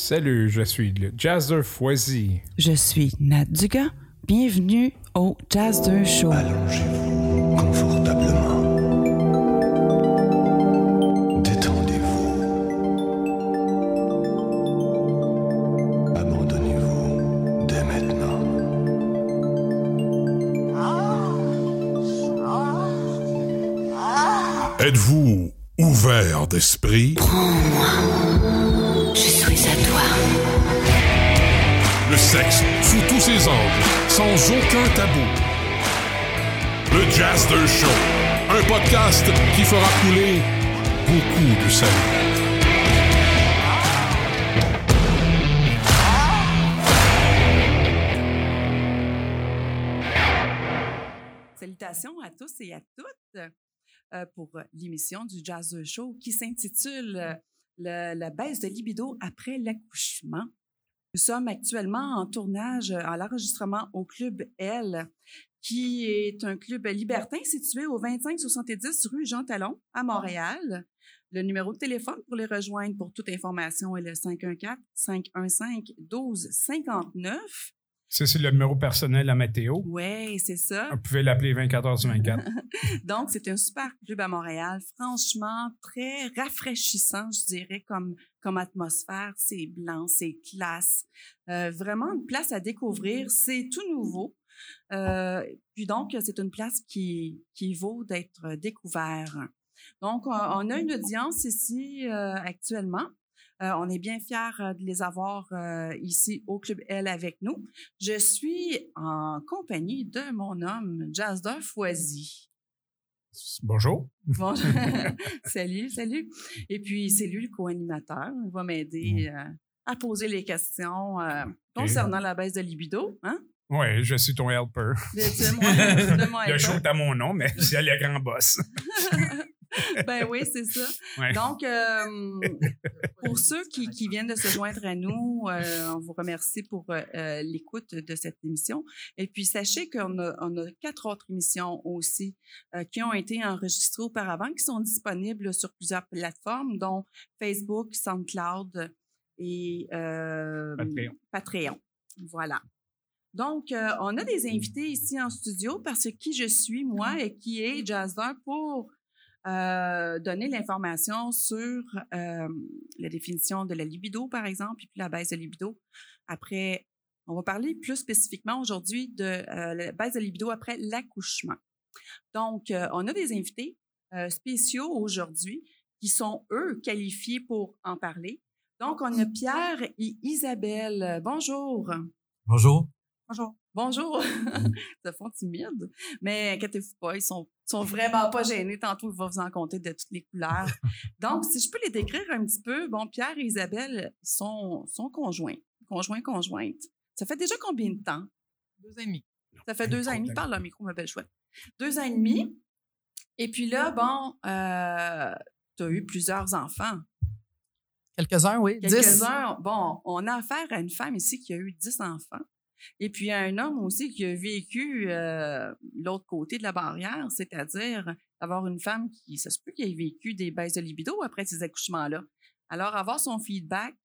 Salut, je suis le Jazzer Foisy. Je suis Nat Dugas. Bienvenue au Jazzer Show. Allongez-vous confortablement. Détendez-vous. Abandonnez-vous dès maintenant. Êtes-vous ouvert d'esprit? Sexe sous tous ses angles, sans aucun tabou. Le Jazz de Show, un podcast qui fera couler beaucoup de salive. Salutations à tous et à toutes euh, pour l'émission du Jazz Show qui s'intitule euh, La baisse de libido après l'accouchement. Nous sommes actuellement en tournage euh, à l'enregistrement au Club L, qui est un club libertin situé au 2570 rue Jean Talon à Montréal. Le numéro de téléphone pour les rejoindre pour toute information est le 514-515-1259. Ça, c'est le numéro personnel à Mathéo. Oui, c'est ça. Vous pouvez l'appeler 24 heures sur 24. Donc, c'est un super club à Montréal. Franchement, très rafraîchissant, je dirais, comme, comme atmosphère. C'est blanc, c'est classe. Euh, vraiment une place à découvrir. C'est tout nouveau. Euh, puis donc, c'est une place qui, qui vaut d'être découvert. Donc, on, on a une audience ici euh, actuellement. Euh, on est bien fiers euh, de les avoir euh, ici au Club L avec nous. Je suis en compagnie de mon homme, Jazzer Foisy. Bonjour. Bon, salut, salut. Et puis, c'est lui le co-animateur. Il va m'aider euh, à poser les questions euh, concernant la baisse de libido. Hein? Oui, je suis ton helper. Mon- mon Le show est à mon nom, mais c'est le grand boss. ben oui, c'est ça. Ouais. Donc, euh, pour ceux qui, qui viennent de se joindre à nous, euh, on vous remercie pour euh, l'écoute de cette émission. Et puis, sachez qu'on a, on a quatre autres émissions aussi qui ont été enregistrées auparavant, qui sont disponibles sur plusieurs plateformes, dont Facebook, SoundCloud et Patreon. Patreon. Voilà. Donc, euh, on a des invités ici en studio parce que qui je suis, moi, et qui est Jazzer pour euh, donner l'information sur euh, la définition de la libido, par exemple, et puis la baisse de libido. Après, on va parler plus spécifiquement aujourd'hui de euh, la baisse de libido après l'accouchement. Donc, euh, on a des invités euh, spéciaux aujourd'hui qui sont, eux, qualifiés pour en parler. Donc, on a Pierre et Isabelle. Bonjour. Bonjour. Bonjour. Bonjour. Ils se font timides. Mais inquiétez-vous pas, ils sont, sont vraiment pas gênés. Tantôt, il va vous en compter de toutes les couleurs. Donc, si je peux les décrire un petit peu, bon, Pierre et Isabelle sont, sont conjoints. Conjoints, conjointes. Ça fait déjà combien de temps? Deux ans et demi. Ça fait deux ans et demi. Parle le micro, ma belle chouette. Deux ans et demi. Et puis là, bon, euh, tu as eu plusieurs enfants. Quelques-uns, oui. Dix. Quelques-uns. Bon, on a affaire à une femme ici qui a eu dix enfants. Et puis à un homme aussi qui a vécu euh, l'autre côté de la barrière, c'est-à-dire avoir une femme qui, ça se peut qu'il ait vécu des baisses de libido après ces accouchements-là. Alors, avoir son feedback,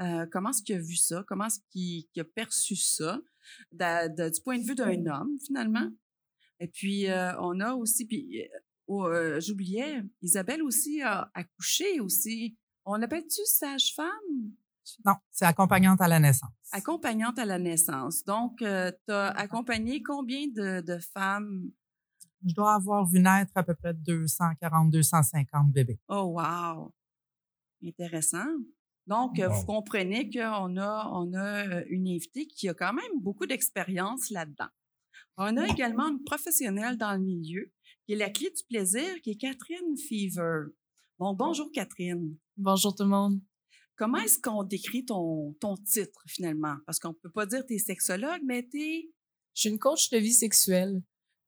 euh, comment est-ce qu'il a vu ça? Comment est-ce qu'il a perçu ça? De- du point de vue d'un homme, finalement? Et puis, euh, on a aussi, puis, euh, j'oubliais, Isabelle aussi a accouché aussi. On appelle-tu sage-femme? Non, c'est accompagnante à la naissance. Accompagnante à la naissance. Donc, tu as accompagné combien de, de femmes? Je dois avoir vu naître à peu près 240, 250 bébés. Oh, wow! Intéressant. Donc, euh, Wow. vous comprenez qu'on a, on a euh, une invitée qui a quand même beaucoup d'expérience là-dedans. On a également une professionnelle dans le milieu qui est la clé du plaisir, qui est Catherine Fever. Bon, bonjour Catherine. Bonjour tout le monde. Comment est-ce qu'on décrit ton, ton titre finalement? Parce qu'on ne peut pas dire tu es sexologue, mais tu es Je suis une coach de vie sexuelle.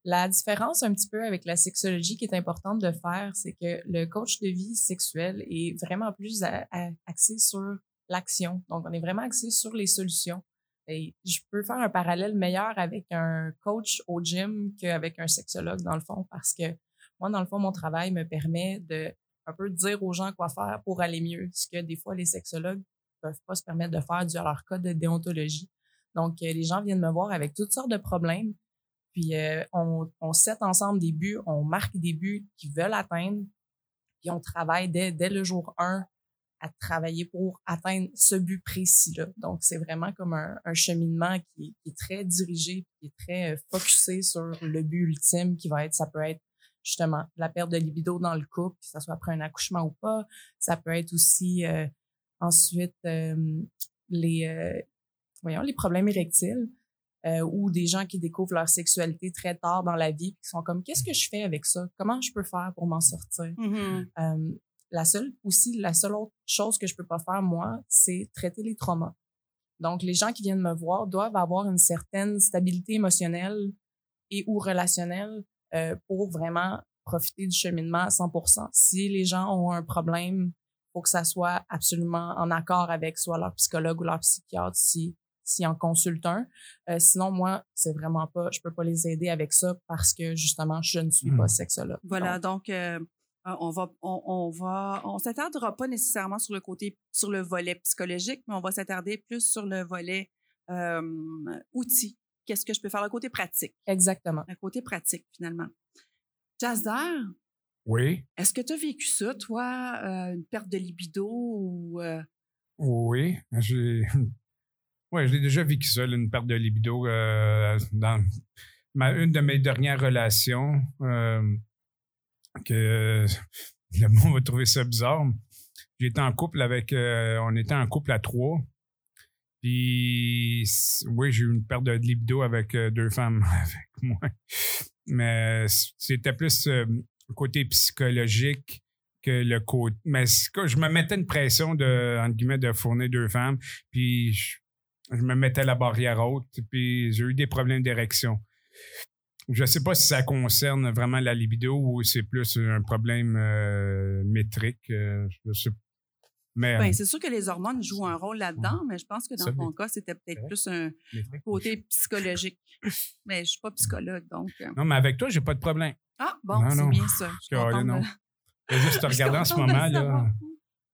La différence un petit peu avec la sexologie qui est importante de faire, c'est que le coach de vie sexuelle est vraiment plus axé sur l'action. Donc, on est vraiment axé sur les solutions. Et je peux faire un parallèle meilleur avec un coach au gym qu'avec un sexologue, dans le fond, parce que moi, dans le fond, mon travail me permet de un peu dire aux gens quoi faire pour aller mieux, ce que des fois les sexologues peuvent pas se permettre de faire dû à leur code de déontologie. Donc, euh, les gens viennent me voir avec toutes sortes de problèmes. Puis, euh, on, on set ensemble des buts, on marque des buts qu'ils veulent atteindre. Puis, on travaille dès, dès le jour 1 à travailler pour atteindre ce but précis-là. Donc, c'est vraiment comme un, cheminement qui, qui, est très dirigé, qui est très euh, focusé sur le but ultime qui va être, ça peut être justement la perte de libido dans le couple, que ce soit après un accouchement ou pas. Ça peut être aussi euh, ensuite euh, les, euh, voyons, les problèmes érectiles ou des gens qui découvrent leur sexualité très tard dans la vie, qui sont comme, qu'est-ce que je fais avec ça? Comment je peux faire pour m'en sortir? Euh, la seule aussi, la seule autre chose que je peux pas faire, moi, c'est traiter les traumas. Donc, les gens qui viennent me voir doivent avoir une certaine stabilité émotionnelle et ou relationnelle euh, pour vraiment profiter du cheminement à 100 Si les gens ont un problème, faut que ça soit absolument en accord avec soit leur psychologue ou leur psychiatre si s'ils en consultent un. Euh, sinon, moi, c'est vraiment pas, je peux pas les aider avec ça parce que justement, je ne suis Hmm. pas sexologue. Voilà, Donc, donc euh, on va on, on va on s'attardera pas nécessairement sur le côté sur le volet psychologique, mais on va s'attarder plus sur le volet euh, outils. Qu'est-ce que je peux faire le côté pratique, exactement. le côté pratique finalement. Jazzer, Oui, est-ce que tu as vécu ça, toi, euh, une perte de libido ou euh, oui. J'ai. Ouais, j'ai déjà vécu ça, une perte de libido euh, dans ma, une de mes dernières relations. euh, que le monde va trouver ça bizarre. J'étais en couple avec. euh, on était en couple à trois. Oui, j'ai eu une perte de libido avec euh, deux femmes avec moi. Mais c'était plus euh, côté psychologique que le côté. Mais je me mettais une pression de, entre guillemets, de fournir deux femmes. Puis, je, me mettais la barrière haute. Puis, j'ai eu des problèmes d'érection. Je sais pas si ça concerne vraiment la libido ou c'est plus un problème euh, métrique. euh, je sais mais ben, c'est sûr que les hormones jouent un rôle là-dedans, mais je pense que dans ton cas, c'était peut-être plus un côté psychologique. mais je suis pas psychologue, donc. euh, Non, mais avec toi, j'ai pas de problème. Ah, bon, Non, c'est non. bien ça. Je suis non. de- juste te regarder en ce moment, là,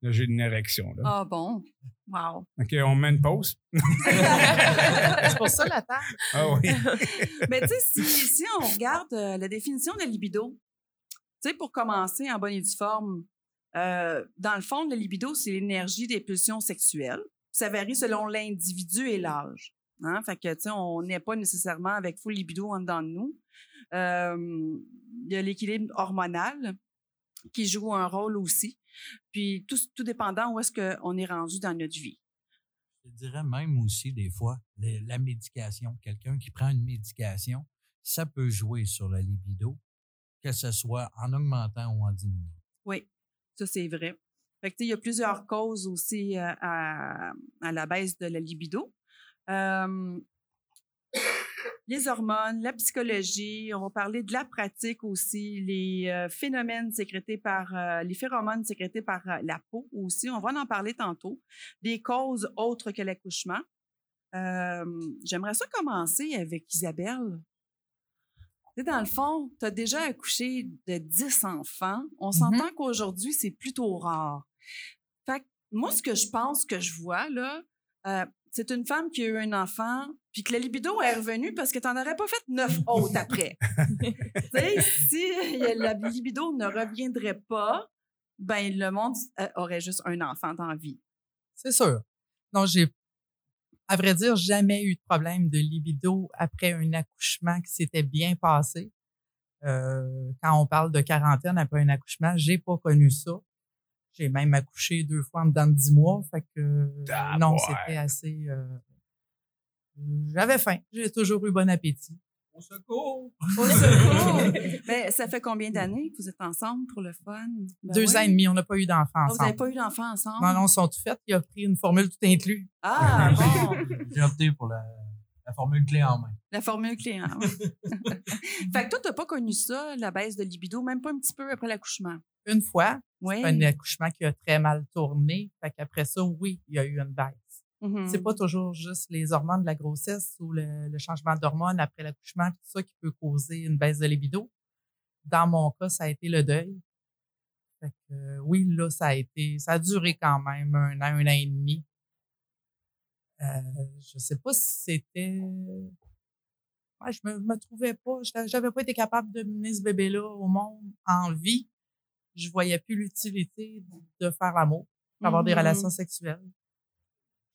là, j'ai une érection. Là. Ah bon, wow. OK, on met une pause. C'est pour ça la table. Ah oui. Mais tu sais, si, si on regarde euh, la définition de libido, tu sais, pour commencer en bonne et due forme, euh, dans le fond, le libido, c'est l'énergie des pulsions sexuelles. Ça varie selon l'individu et l'âge. Hein? Fait que, tu sais, on n'est pas nécessairement avec full libido en dedans de nous. Euh, Il y a l'équilibre hormonal qui joue un rôle aussi. Puis, tout, tout dépendant où est-ce qu'on est rendu dans notre vie. Je dirais même aussi des fois la médication. Quelqu'un qui prend une médication, ça peut jouer sur la libido, que ce soit en augmentant ou en diminuant. Oui, ça c'est vrai. Fait que, il y a plusieurs causes aussi euh, à, à la baisse de la libido. Euh, les hormones, la psychologie, on va parler de la pratique aussi, les euh, phénomènes sécrétés par, euh, les phéromones sécrétés par la peau aussi, on va en parler tantôt. Des causes autres que l'accouchement. J'aimerais ça commencer avec Isabelle. Tu sais, dans le fond, tu as déjà accouché de 10 enfants. On s'entend qu'aujourd'hui, c'est plutôt rare. Fait que moi, ce que je pense que je vois, là, euh, c'est une femme qui a eu un enfant, puis que la libido est revenue parce que tu n'en aurais pas fait neuf autres après. si euh, la libido ne reviendrait pas, ben le monde euh, aurait juste un enfant dans la vie. C'est sûr. Donc, j'ai, à vrai dire, jamais eu de problème de libido après un accouchement qui s'était bien passé. Euh, quand on parle de quarantaine après un accouchement, j'ai pas connu ça. J'ai même accouché deux fois en dedans de dix mois. Fait que, Ah, non, ouais. c'était assez, euh, j'avais faim. J'ai toujours eu bon appétit. Au secours! Au secours! Ben, ça fait combien d'années que vous êtes ensemble pour le fun? Ben Deux oui. ans et demi, on n'a pas eu d'enfants Ah, vous ensemble. n'avez pas eu d'enfant ensemble? Non, non, ils sont tout faits. Il a pris une formule tout inclus. Ah, bon! J'ai opté pour la, la formule clé en main. La formule client. ouais. fait que toi, t'as pas connu ça, la baisse de libido, même pas un petit peu après l'accouchement? Une fois, Oui. un accouchement qui a très mal tourné. Fait qu'après ça, oui, il y a eu une baisse. Mhm. C'est pas toujours juste les hormones de la grossesse ou le, le changement d'hormones après l'accouchement, tout ça qui peut causer une baisse de libido. Dans mon cas, ça a été le deuil. Fait que, euh, oui, là, ça a été, ça a duré quand même un an, un an et demi. Euh, je sais pas si c'était. Ouais, je me, me trouvais pas. J'avais pas été capable de mener ce bébé-là au monde en vie. Je voyais plus l'utilité de faire l'amour, d'avoir des Mhm. relations sexuelles.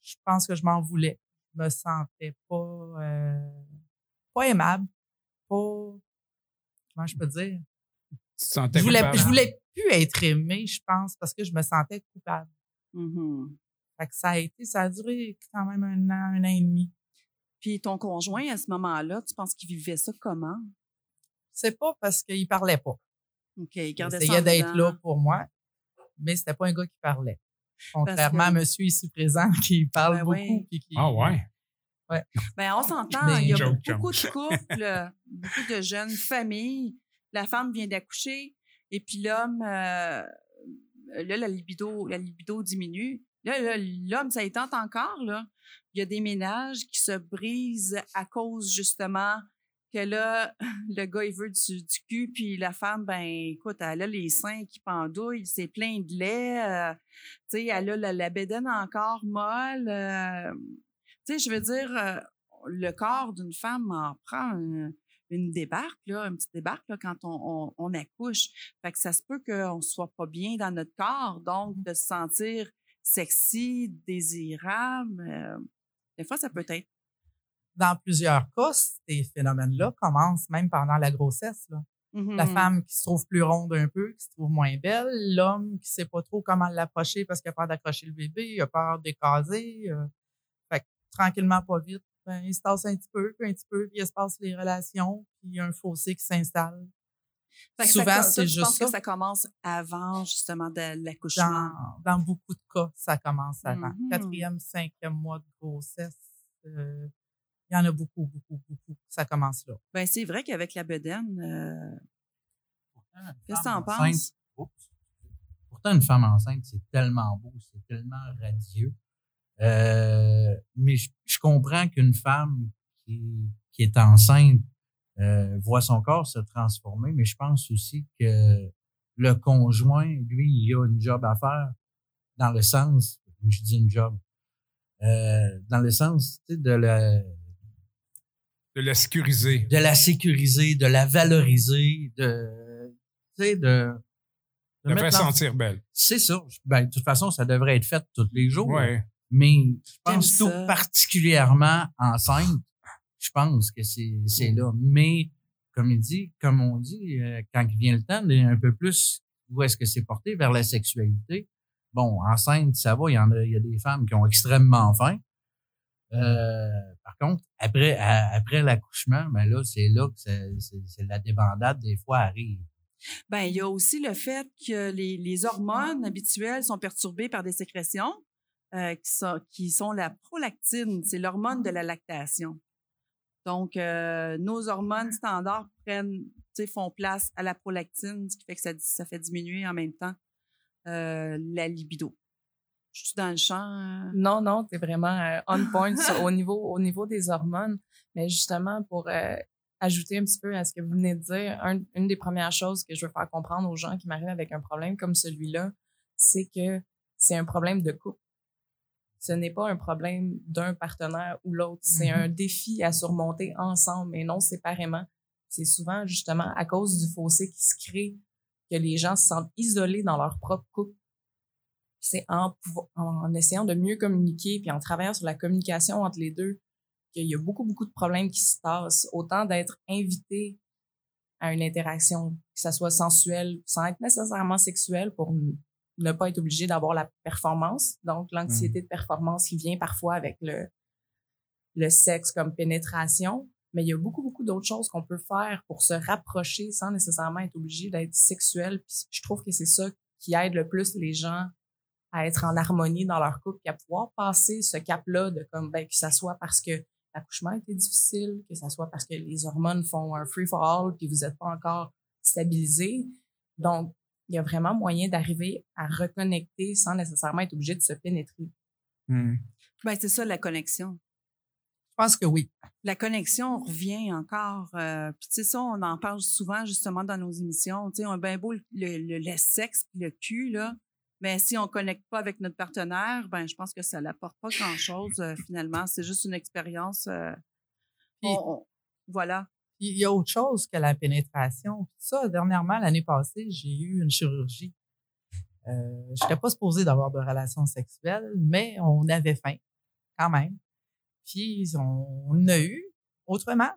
Je pense que je m'en voulais. Je me sentais pas, euh, pas aimable, pas. Comment je peux dire? Tu te sentais Je voulais, coupable? je voulais plus être aimée, je pense, parce que je me sentais coupable. Mhm. Fait que ça a été, ça a duré quand même un an, un an et demi. Puis ton conjoint, à ce moment-là, tu penses qu'il vivait ça comment? C'est pas parce qu'il parlait pas. OK, il Il gardait ça essayait d'être dedans. là pour moi, mais c'était pas un gars qui parlait. Contrairement que- à monsieur ici présent qui parle Ben beaucoup. qui, Ah ouais? Ben, on s'entend, il y a Joke, beaucoup joke. de couples, beaucoup de jeunes familles. La femme vient d'accoucher et puis l'homme, euh, là, la libido, la libido diminue. Là, là, l'homme, ça y tente encore, là. Il y a des ménages qui se brisent à cause, justement, que là, le gars, il veut du, du cul, puis la femme, ben, écoute, elle a les seins qui pendouillent, c'est plein de lait, euh, tu sais, elle a la, la bédaine encore molle. euh, tu sais, je veux dire, euh, le corps d'une femme en prend un- une débarque, là, une petite débarque là, quand on, on, on accouche. Fait que ça se peut qu'on ne soit pas bien dans notre corps, donc de se sentir sexy, désirable. des fois, ça peut être. Dans plusieurs cas, ces phénomènes-là commencent même pendant la grossesse. là. La Mhm. femme qui se trouve plus ronde un peu, qui se trouve moins belle, l'homme qui sait pas trop comment l'approcher parce qu'il a peur d'accrocher le bébé, il a peur d'écaser. euh. Fait que tranquillement, pas vite, ben, il se tasse un petit peu, puis un petit peu, puis il se passe les relations, puis il y a un fossé qui s'installe. Fait que ça Souvent, c'est juste penses ça. que ça commence avant, justement, de l'accouchement? Dans, dans beaucoup de cas, ça commence avant. Mhm. Quatrième, cinquième mois de grossesse, euh, il y en a beaucoup, beaucoup, beaucoup. Ça commence là. Ben, c'est vrai qu'avec la bedaine, euh, qu'est-ce que t'en penses? Oups. Pourtant, une femme enceinte, c'est tellement beau, c'est tellement radieux. Euh, mais je, je comprends qu'une femme qui, qui est enceinte euh, voit son corps se transformer, mais je pense aussi que le conjoint, lui, il a une job à faire dans le sens, je dis une job, euh, dans le sens tu sais, de la, De la sécuriser. de la sécuriser, de la valoriser, de, tu sais, de, de De la faire sentir belle. C'est ça. Ben, de toute façon, ça devrait être fait tous les jours. Ouais. Mais je pense tout ça. particulièrement enceinte, je pense que c'est c'est là. Mais comme il dit, comme on dit, euh, quand il vient le temps, d'aller un peu plus où est-ce que c'est porté? Vers la sexualité. Bon, enceinte, ça va, il y en a, il y a des femmes qui ont extrêmement faim. Euh, par contre, après, l'accouchement, ben là, c'est là que c'est la débandade des fois arrive. Ben, il y a aussi le fait que les, hormones habituelles sont perturbées par des sécrétions euh, qui, sont, la prolactine, c'est l'hormone de la lactation. Donc, euh, nos hormones standards prennent, font place à la prolactine, ce qui fait que ça, ça fait diminuer en même temps la libido. Je suis dans le champ? Non, non, tu es vraiment euh, on point sur- au, niveau, au niveau des hormones. Mais justement, pour euh, ajouter un petit peu à ce que vous venez de dire, un- une des premières choses que je veux faire comprendre aux gens qui m'arrivent avec un problème comme celui-là, c'est que c'est un problème de couple. Ce n'est pas un problème d'un partenaire ou l'autre. C'est Mhm. un défi à surmonter ensemble et non séparément. C'est souvent justement à cause du fossé qui se crée que les gens se sentent isolés dans leur propre couple c'est en, en essayant de mieux communiquer puis en travaillant sur la communication entre les deux qu'il y a beaucoup, beaucoup de problèmes qui se passent. Autant d'être invité à une interaction, que ça soit sensuelle, sans être nécessairement sexuelle pour ne pas être obligé d'avoir la performance. Donc, l'anxiété de performance qui vient parfois avec le, le sexe comme pénétration. Mais il y a beaucoup, beaucoup d'autres choses qu'on peut faire pour se rapprocher sans nécessairement être obligé d'être sexuel. Puis je trouve que c'est ça qui aide le plus les gens à être en harmonie dans leur couple, puis à pouvoir passer ce cap-là de comme ben, que ça soit parce que l'accouchement était difficile, que ça soit parce que les hormones font un free for all, puis vous n'êtes pas encore stabilisé. Donc, il y a vraiment moyen d'arriver à reconnecter sans nécessairement être obligé de se pénétrer. Hmm. Ben, c'est ça, la connexion. Je pense que oui. La connexion revient encore. euh, puis, tu sais, ça, on en parle souvent, justement, dans nos émissions. Tu sais, on a bien beau le, le, le sexe puis le cul, là. Mais si on ne connecte pas avec notre partenaire, ben je pense que ça n'apporte pas grand-chose euh, finalement. C'est juste une expérience. euh, voilà. Il y a autre chose que la pénétration. Puis ça, dernièrement, l'année passée, j'ai eu une chirurgie. Euh, je n'étais pas supposée d'avoir de relations sexuelles, mais on avait faim quand même. Puis on, on a eu autrement.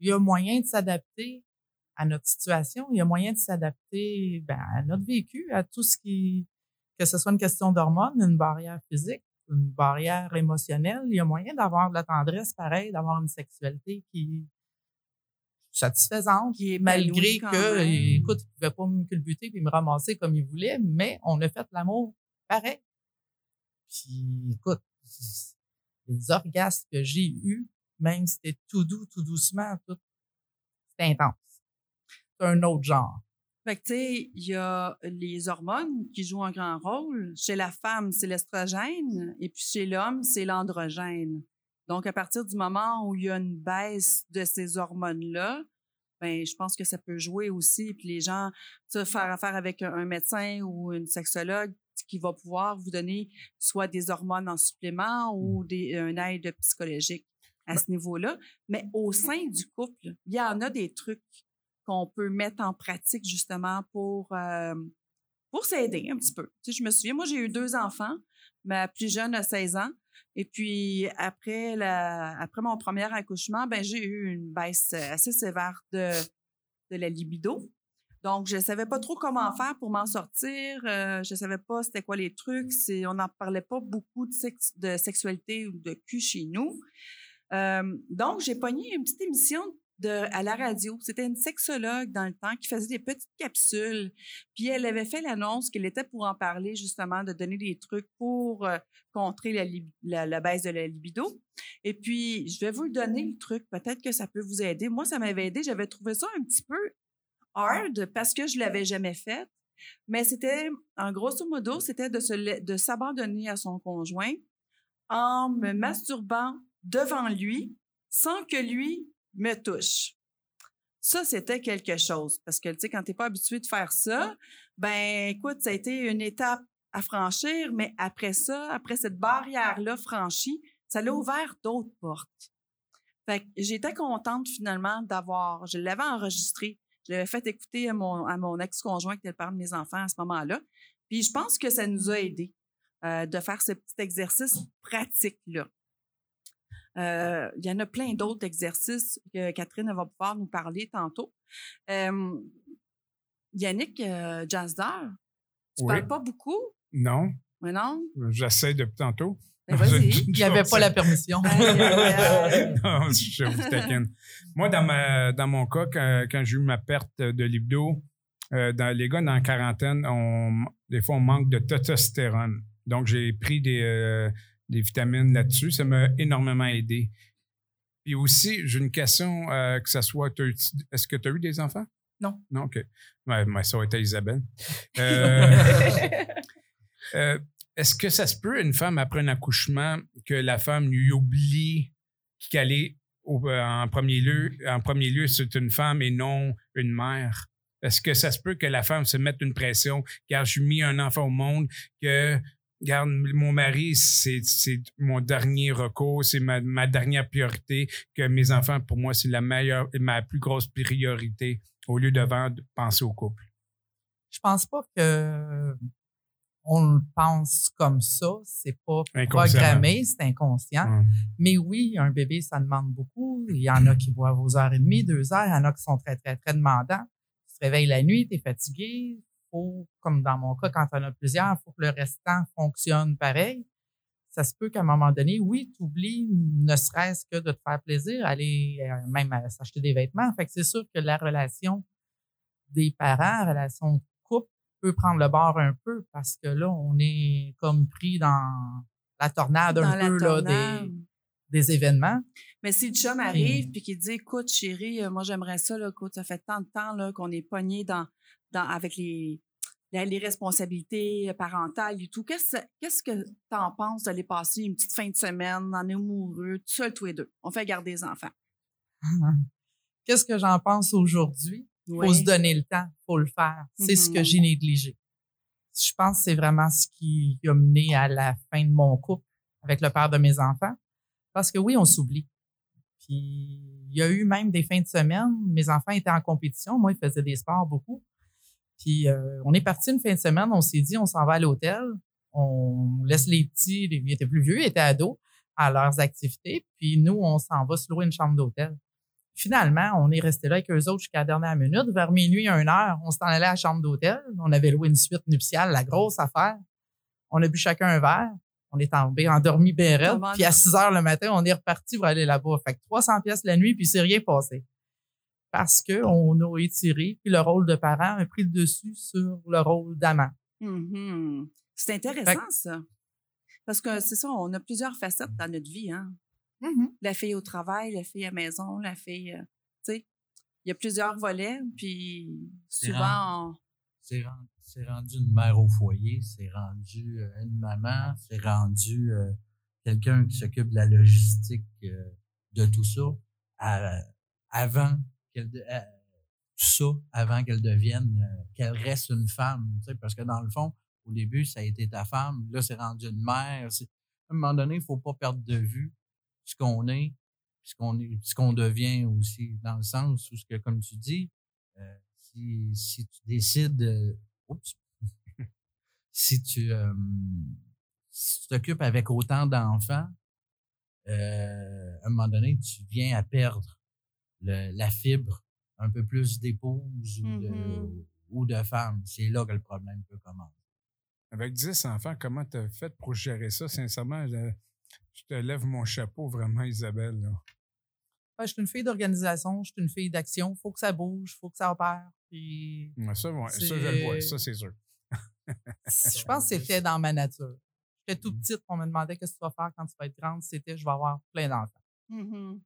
Il y a moyen de s'adapter à notre situation. Il y a moyen de s'adapter ben, à notre vécu, à tout ce qui, que ce soit une question d'hormones, une barrière physique, une barrière émotionnelle. Il y a moyen d'avoir de la tendresse, pareil, d'avoir une sexualité qui satisfaisante, Qui est malgré que, même. écoute, il pouvait pas me culbuter puis me ramasser comme il voulait, mais on a fait l'amour pareil. Puis, écoute, les orgasmes que j'ai eus, même si c'était tout doux, tout doucement, tout, c'était intense. C'est un autre genre. Fait que, tu sais, il y a les hormones qui jouent un grand rôle. Chez la femme, c'est l'estrogène, et puis chez l'homme, c'est l'androgène. Donc, à partir du moment où il y a une baisse de ces hormones-là, ben, je pense que ça peut jouer aussi. Puis les gens, tu faire affaire avec un, un médecin ou une sexologue qui va pouvoir vous donner soit des hormones en supplément ou des, un aide psychologique à ce niveau-là. Mais au sein du couple, il y en a des trucs qu'on peut mettre en pratique justement pour, euh, pour s'aider un petit peu. Tu sais, je me souviens, moi, j'ai eu deux enfants. Ma plus jeune a 16 ans. Et puis, après, après mon premier accouchement, ben, j'ai eu une baisse assez sévère de, de la libido. Donc, je ne savais pas trop comment faire pour m'en sortir. Euh, je ne savais pas c'était quoi les trucs. On n'en parlait pas beaucoup de, de sexualité ou de cul chez nous. Euh, donc, j'ai pogné une petite émission à la radio. C'était une sexologue dans le temps qui faisait des petites capsules. Puis elle avait fait l'annonce qu'elle était pour en parler, justement, de donner des trucs pour euh, contrer la, baisse de la libido. Et puis, je vais vous donner, le truc. Peut-être que ça peut vous aider. Moi, ça m'avait aidé. J'avais trouvé ça un petit peu hard parce que je l'avais jamais fait. Mais c'était, en grosso modo, c'était de, se de s'abandonner à son conjoint en me masturbant devant lui sans que lui me touche. Ça, c'était quelque chose. Parce que, tu sais, quand tu n'es pas habitué de faire ça, ben, écoute, ça a été une étape à franchir, mais après ça, après cette barrière-là franchie, ça l'a ouvert d'autres portes. Fait que j'étais contente finalement d'avoir, je l'avais enregistré, je l'avais fait écouter à mon, à mon ex-conjoint qui était le père de mes enfants à ce moment-là. Puis je pense que ça nous a aidés euh, de faire ce petit exercice pratique-là. Euh, il y en a plein d'autres exercices que Catherine va pouvoir nous parler tantôt. Euh, Yannick euh, Jasdar, tu Oui. parles pas beaucoup, Non, mais non? j'essaie depuis tantôt. Ben, vas-y. Il n'y avait pas la permission. Non, je vous taquine. Moi, dans, ma, dans mon cas, quand, quand j'ai eu ma perte de libido, euh, dans, les gars dans la quarantaine, on, des fois, on manque de testostérone. Donc, j'ai pris des, euh, des vitamines là-dessus. Ça m'a énormément aidé. Puis aussi, j'ai une question, euh, que ça soit, est-ce que tu as eu des enfants? Non. Non, OK. Ça aurait été Isabelle. Euh, euh, est-ce que ça se peut, une femme, après un accouchement, que la femme lui oublie qu'elle est au- en premier lieu, en premier lieu, c'est une femme et non une mère? Est-ce que ça se peut que la femme se mette une pression, car j'ai mis un enfant au monde, que, regarde, mon mari, c'est mon dernier recours, c'est ma, ma dernière priorité, que mes enfants, pour moi, c'est la meilleure, ma plus grosse priorité, au lieu de vendre, penser au couple. Je pense pas que on le pense comme ça. C'est pas programmé, c'est inconscient. Mais oui, un bébé, ça demande beaucoup. Il y en a qui boivent aux heures et demie, deux heures. Il y en a qui sont très, très, très demandants. Tu te réveilles la nuit, tu es fatigué. Faut, comme dans mon cas, quand on en a plusieurs, il faut que le restant fonctionne pareil. Ça se peut qu'à un moment donné, oui, tu oublies, ne serait-ce que de te faire plaisir, aller euh, même s'acheter des vêtements. Fait que c'est sûr que la relation des parents, la relation de couple, peut prendre le bord un peu parce que là, on est comme pris dans la tornade Dans un la peu là, des, des événements. Mais si le chum arrive puis qu'il dit Écoute, chérie, euh, moi j'aimerais ça, là, écoute, ça fait tant de temps là, qu'on est pogné dans, dans, avec les, responsabilités parentales et tout. Qu'est-ce qu'est-ce que tu en penses d'aller passer une petite fin de semaine en amoureux, tout seul tous les deux? On fait garder les enfants. Qu'est-ce que j'en pense aujourd'hui? Il faut se donner le temps, faut le faire. C'est ce que Mhm. j'ai négligé. je pense que c'est vraiment ce qui a mené à la fin de mon couple avec le père de mes enfants. Parce que oui, on s'oublie. Puis il y a eu même des fins de semaine, mes enfants étaient en compétition, moi, ils faisaient des sports beaucoup. Puis euh, on est parti une fin de semaine, on s'est dit, on s'en va à l'hôtel, on laisse les petits, les, ils étaient plus vieux, ils étaient ados, à leurs activités, puis nous, on s'en va se louer une chambre d'hôtel. Finalement, on est resté là avec eux autres jusqu'à la dernière minute. Vers minuit, une heure, on s'en allait à la chambre d'hôtel. On avait loué une suite nuptiale, la grosse affaire. On a bu chacun un verre. On est tombé, endormi bien raide. Comment- Puis à 6 heures le matin, on est reparti pour aller là-bas. Fait que 300 pièces la nuit, puis c'est rien passé. Parce que on a étiré, puis le rôle de parent a pris le dessus sur le rôle d'amant. Mhm. C'est intéressant, ça. Parce que c'est ça, on a plusieurs facettes dans notre vie. Hein? La fille au travail, la fille à la maison, la fille. euh, tu sais, il y a plusieurs volets, puis C'est souvent. on- C'est rendu, c'est rendu une mère au foyer, c'est rendu euh, une maman, c'est rendu euh, quelqu'un qui s'occupe de la logistique euh, de tout ça à- avant qu'elle tout ça avant qu'elle devienne euh, qu'elle reste une femme, tu sais, parce que dans le fond, au début, ça a été ta femme, là, c'est rendu une mère. À un moment donné, il faut pas perdre de vue ce qu'on est, ce qu'on est, ce qu'on devient aussi, dans le sens où ce que, comme tu dis, euh, si, si tu décides, euh, oups, si tu, euh, si tu t'occupes avec autant d'enfants, euh, à un moment donné, tu viens à perdre le- la fibre un peu plus d'épouse ou, de, Mhm. ou de femme. C'est là que le problème peut commencer. Avec 10 enfants, comment tu as fait pour gérer ça? Sincèrement, je, je te lève mon chapeau vraiment, Isabelle. là. Ouais, je suis une fille d'organisation, je suis une fille d'action. Faut que ça bouge, faut que ça opère. Puis Ouais, Ça, ouais, ça, je le vois, C'est- ça, c'est sûr. je pense que c'était dans ma nature. J'étais tout petite, on me demandait qu'est-ce que tu vas faire quand tu vas être grande. C'était je vais avoir plein d'enfants. Mhm.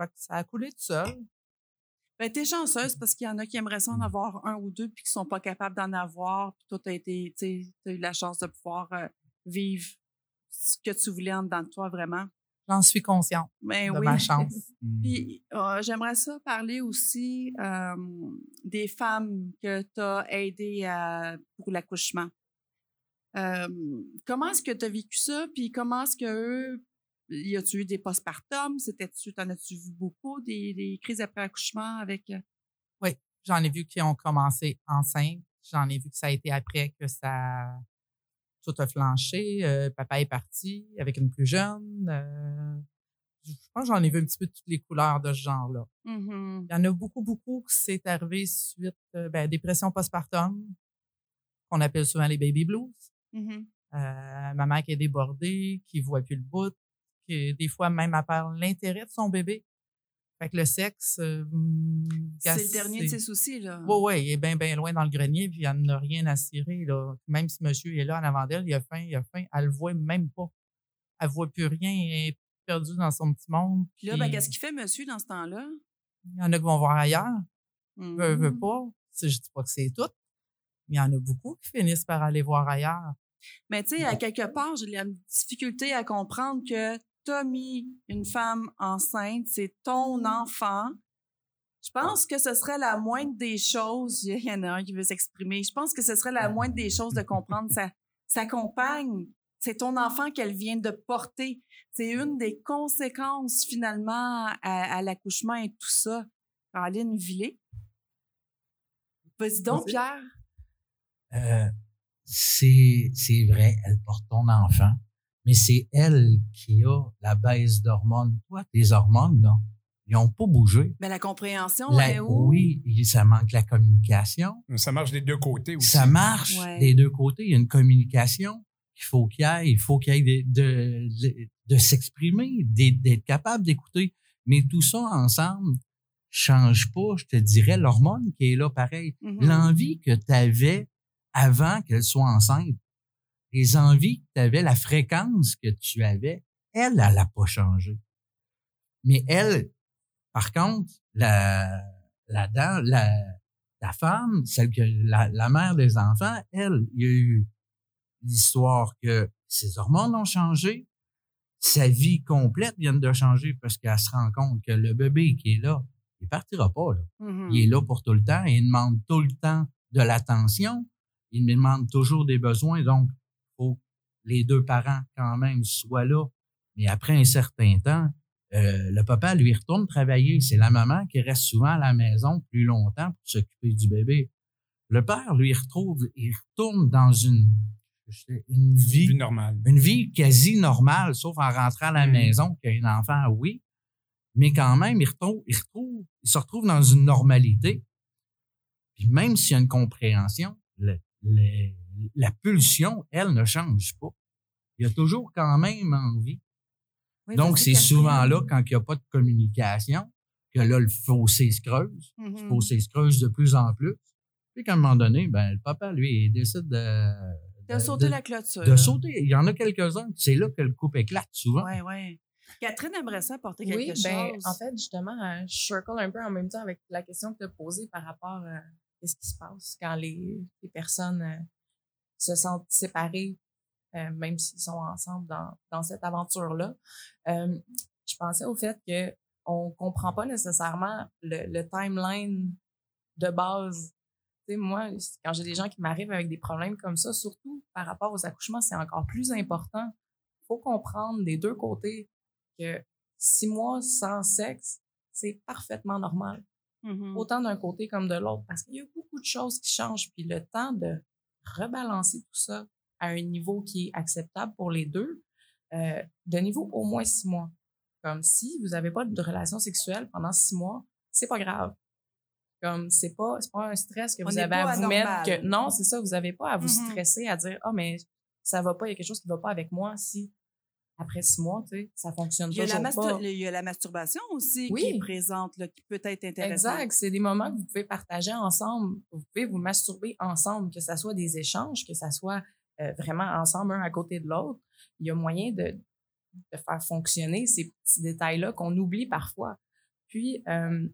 Fait que ça a coulé tout seul. Ben, t'es chanceuse parce qu'il y en a qui aimeraient ça en avoir un ou deux puis qui sont pas capables d'en avoir. Puis toi, t'as été, t'as eu la chance de pouvoir euh, vivre ce que tu voulais en dedans de toi, vraiment. J'en suis consciente Ben de oui. ma chance. Puis euh, j'aimerais ça parler aussi euh, des femmes que tu as aidées à- pour l'accouchement. Euh, comment est-ce que tu as vécu ça? Puis comment est-ce que eux, y a-tu eu des postpartum? C'était-tu, t'en as-tu vu beaucoup des, des crises après accouchement avec. euh, J'en ai vu qui ont commencé enceintes. J'en ai vu que ça a été après que ça tout a flanché. Euh, papa est parti avec une plus jeune. Euh, je pense que j'en ai vu un petit peu toutes les couleurs de ce genre-là. mhm, Il y en a beaucoup, beaucoup qui c'est arrivé suite euh, ben, dépression postpartum, qu'on appelle souvent les baby blues. mhm. Euh, ma mère qui est débordée, qui voit plus le bout, des fois même elle perd l'intérêt de son bébé. Fait que le sexe, euh, C'est le dernier de ses soucis, là. oui, oui, il est bien, bien loin dans le grenier, puis elle n'a rien à cirer. Là. Même si monsieur est là en avant d'elle, il a faim, il a faim, elle le voit même pas. Elle voit plus rien, elle est perdue dans son petit monde. Puis là, ben, qu'est-ce qu'il fait, monsieur, dans ce temps-là? Il y en a qui vont voir ailleurs, veut, veut Mhm. pas. Je dis pas que c'est tout, mais il y en a beaucoup qui finissent par aller voir ailleurs. Mais tu sais, à quelque part, j'ai la difficulté à comprendre que t'as mis une femme enceinte, c'est ton enfant. Je pense que ce serait la moindre des choses. Il y en a un qui veut s'exprimer. Je pense que ce serait la moindre des choses de comprendre sa, sa compagne. C'est ton enfant qu'elle vient de porter. C'est une des conséquences, finalement, à, à l'accouchement et tout ça. Caroline Villet. Vas-y donc. Pierre. Euh, c'est vrai, elle porte ton enfant, mais c'est elle qui a la baisse d'hormones. Toi, tes hormones, là, ils n'ont pas bougé. Mais la compréhension La- est où? oui, ça manque la communication. Ça marche des deux côtés aussi. Ça marche Ouais. des deux côtés. Il y a une communication qu'il faut qu'il y ait. Il faut qu'il y ait de, de, de- de s'exprimer, d'être capable d'écouter. Mais tout ça ensemble change pas, je te dirais, l'hormone qui est là pareil. Mhm. L'envie que tu avais avant qu'elle soit enceinte, les envies que tu avais, la fréquence que tu avais, elle, elle n'a pas changé. Mais elle, par contre, la, la, dame- la, la femme, celle que la, la mère des enfants, elle, il y a eu l'histoire que ses hormones ont changé, sa vie complète vient de changer parce qu'elle se rend compte que le bébé qui est là, il partira pas là. Mhm. Il est là pour tout le temps et il demande tout le temps de l'attention. il demande toujours des besoins, donc faut que les deux parents quand même soient là. Mais après un certain temps, euh, le papa lui retourne travailler. C'est la maman qui reste souvent à la maison plus longtemps pour s'occuper du bébé. Le père, lui, retrouve, il retourne dans une, une vie, Vie normale. une vie quasi normale, sauf en rentrant à la Mm. maison, qu'il y a un enfant, oui. Mais quand même, il, retrouve, il, retrouve, il se retrouve dans une normalité. Puis même s'il y a une compréhension, le- le- la pulsion, elle, ne change pas. Il y a toujours quand même envie. Oui, Donc, c'est souvent là, quand il n'y a pas de communication, que là, le fossé se creuse. Le Mhm. fossé se creuse de plus en plus. Puis qu'à un moment donné, ben, le papa, lui, il décide de, De sauter la clôture. de sauter. Il y en a quelques-uns. C'est là que le couple éclate souvent. Oui, oui. Catherine aimerait ça apporter quelque Oui, chose. ben, en fait, justement, euh, je circle un peu en même temps avec la question que tu as posée par rapport à qu'est-ce qui se passe quand les, les personnes euh, se sentent séparées, euh, même s'ils sont ensemble dans, dans cette aventure-là. Euh, je pensais au fait que on comprend pas nécessairement le, le timeline de base. Tu sais, moi, quand j'ai des gens qui m'arrivent avec des problèmes comme ça, surtout par rapport aux accouchements, c'est encore plus important. Il faut comprendre des deux côtés que six mois sans sexe, c'est parfaitement normal. Mhm. Autant d'un côté comme de l'autre, parce qu'il y a beaucoup de choses qui changent. Puis le temps de rebalancer tout ça à un niveau qui est acceptable pour les deux, euh, de niveau au moins six mois. Comme si vous n'avez pas de relation sexuelle pendant six mois, c'est pas grave. Comme c'est pas, c'est pas un stress que On vous avez à vous mettre que non, c'est ça, vous n'avez pas à vous Mhm. stresser à dire ah mais ça va pas, il y a quelque chose qui va pas avec moi si après six mois, tu sais, ça fonctionne Il toujours pas. il y a la masturbation aussi qui est présente, là, qui peut être intéressante. Exact. C'est des moments que vous pouvez partager ensemble. Vous pouvez vous masturber ensemble, que ça soit des échanges, que ça soit euh, vraiment ensemble, un à côté de l'autre. Il y a moyen de, de faire fonctionner ces petits détails-là qu'on oublie parfois. Puis, euh,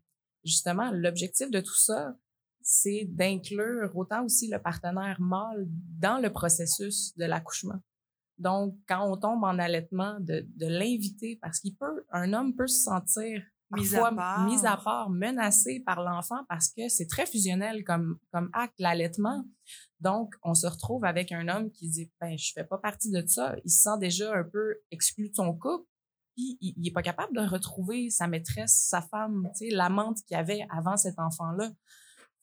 justement, l'objectif de tout ça, c'est d'inclure autant aussi le partenaire mâle dans le processus de l'accouchement. Donc, quand on tombe en allaitement, de, de l'inviter, parce qu'il peut, un homme peut se sentir Mis à part. mis à part, menacé par l'enfant parce que c'est très fusionnel comme, comme acte, l'allaitement. Donc, on se retrouve avec un homme qui dit, ben, je fais pas partie de ça. Il se sent déjà un peu exclu de son couple. Puis, il, il est pas capable de retrouver sa maîtresse, sa femme, tu sais, l'amante qu'il avait avant cet enfant-là.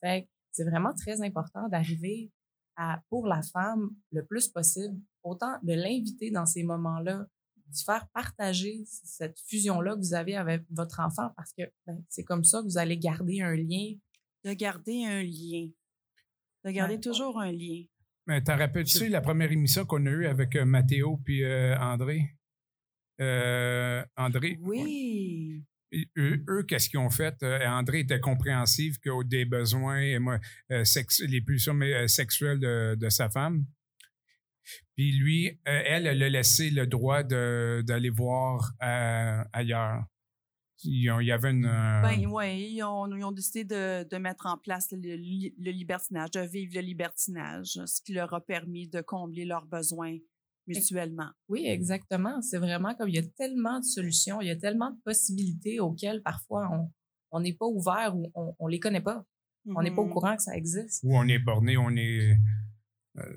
Fait c'est vraiment très important d'arriver à, pour la femme, le plus possible, autant de l'inviter dans ces moments-là, de faire partager cette fusion-là que vous avez avec votre enfant parce que ben, c'est comme ça que vous allez garder un lien. De garder un lien. De garder Ouais. toujours un lien. Mais t'en rappelles-tu la première émission qu'on a eue avec euh, Mathéo puis euh, André? Euh, André, Oui. Et eux, eux, qu'est-ce qu'ils ont fait? Euh, André était compréhensif que des besoins euh, sex- les pulsions euh, sexuelles de, de sa femme. Puis lui, euh, elle, elle a laissé le droit de- d'aller voir euh, ailleurs. Il y avait une. euh, Ben oui, ils ont, ils ont décidé de, de mettre en place le, le libertinage, de vivre le libertinage, ce qui leur a permis de combler leurs besoins mutuellement. Oui, exactement. C'est vraiment comme il y a tellement de solutions, il y a tellement de possibilités auxquelles parfois on on n'est pas ouvert ou on, on les connaît pas. On n'est pas au Mhm. courant que ça existe. où on est borné, on est. euh,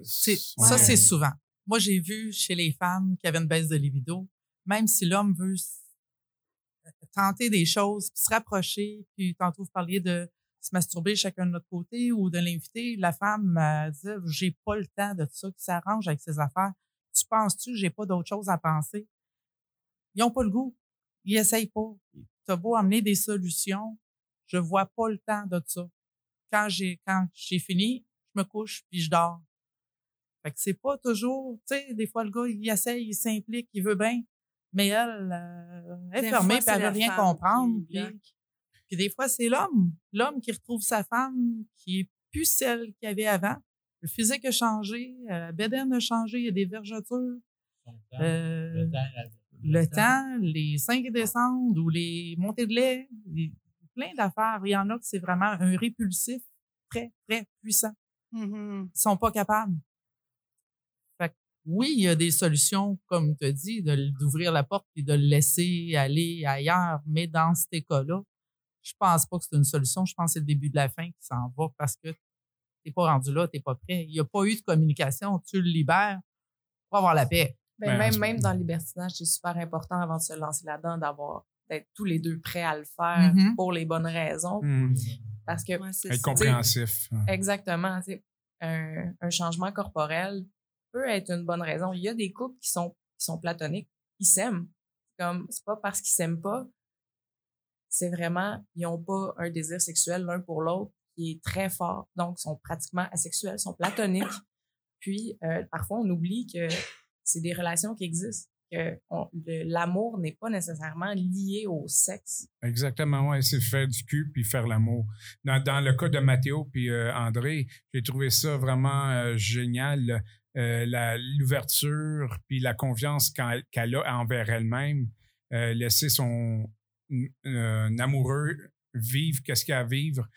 Ça, est- c'est souvent. Moi, j'ai vu chez les femmes qui avaient une baisse de libido, même si l'homme veut s- tenter des choses, puis se rapprocher, puis tantôt vous parliez de se masturber chacun de notre côté ou de l'inviter, la femme euh, disait j'ai pas le temps de ça, qui s'arrange avec ses affaires. Tu penses-tu que j'ai pas d'autre chose à penser? Ils ont pas le goût. Ils essayent pas. T'as beau amener des solutions, je vois pas le temps de ça. Quand j'ai quand j'ai fini, je me couche puis je dors. Fait que c'est pas toujours, tu sais, des fois le gars il essaye, il s'implique, il veut bien, mais elle, euh, elle est fermée puis elle veut rien comprendre. Puis, des fois c'est l'homme, l'homme qui retrouve sa femme qui est plus celle qu'il y avait avant. Le physique a changé, euh, la bédaine a changé, il y a des vergetures. Euh, Le temps, la- le temps, les seins qui descendent ou les montées de lait, les- plein d'affaires. Il y en a que c'est vraiment un répulsif très, très puissant. Mhm. Ils sont pas capables. Oui, il y a des solutions, comme tu as dit, d'ouvrir la porte et de le laisser aller ailleurs, mais dans ces cas-là, je pense pas que c'est une solution. Je pense que c'est le début de la fin qui s'en va parce que t'es pas rendu là, t'es pas prêt. Il n'y a pas eu de communication. Tu le libères pour avoir la paix. Ben, Ben, même, même dans le libertinage, c'est super important avant de se lancer là-dedans d'avoir d'être tous les deux prêts à le faire Mhm. pour les bonnes raisons. Hmm. Parce que Ouais, c'est Être compréhensif. Exactement. Un, un changement corporel peut être une bonne raison. Il y a des couples qui sont, qui sont platoniques, ils s'aiment. Comme c'est pas parce qu'ils s'aiment pas, c'est vraiment ils n'ont pas un désir sexuel l'un pour l'autre qui est très fort. Donc ils sont pratiquement asexuels, sont platoniques. Puis euh, parfois on oublie que c'est des relations qui existent, que l'amour n'est pas nécessairement lié au sexe. Exactement, ouais, c'est faire du cul puis faire l'amour. Dans, dans le cas de Mathéo puis euh, André, j'ai trouvé ça vraiment euh, génial, euh, l'ouverture puis la confiance qu'elle a envers elle-même, euh, laisser son amoureux vivre qu'est-ce qu'il y a à vivre,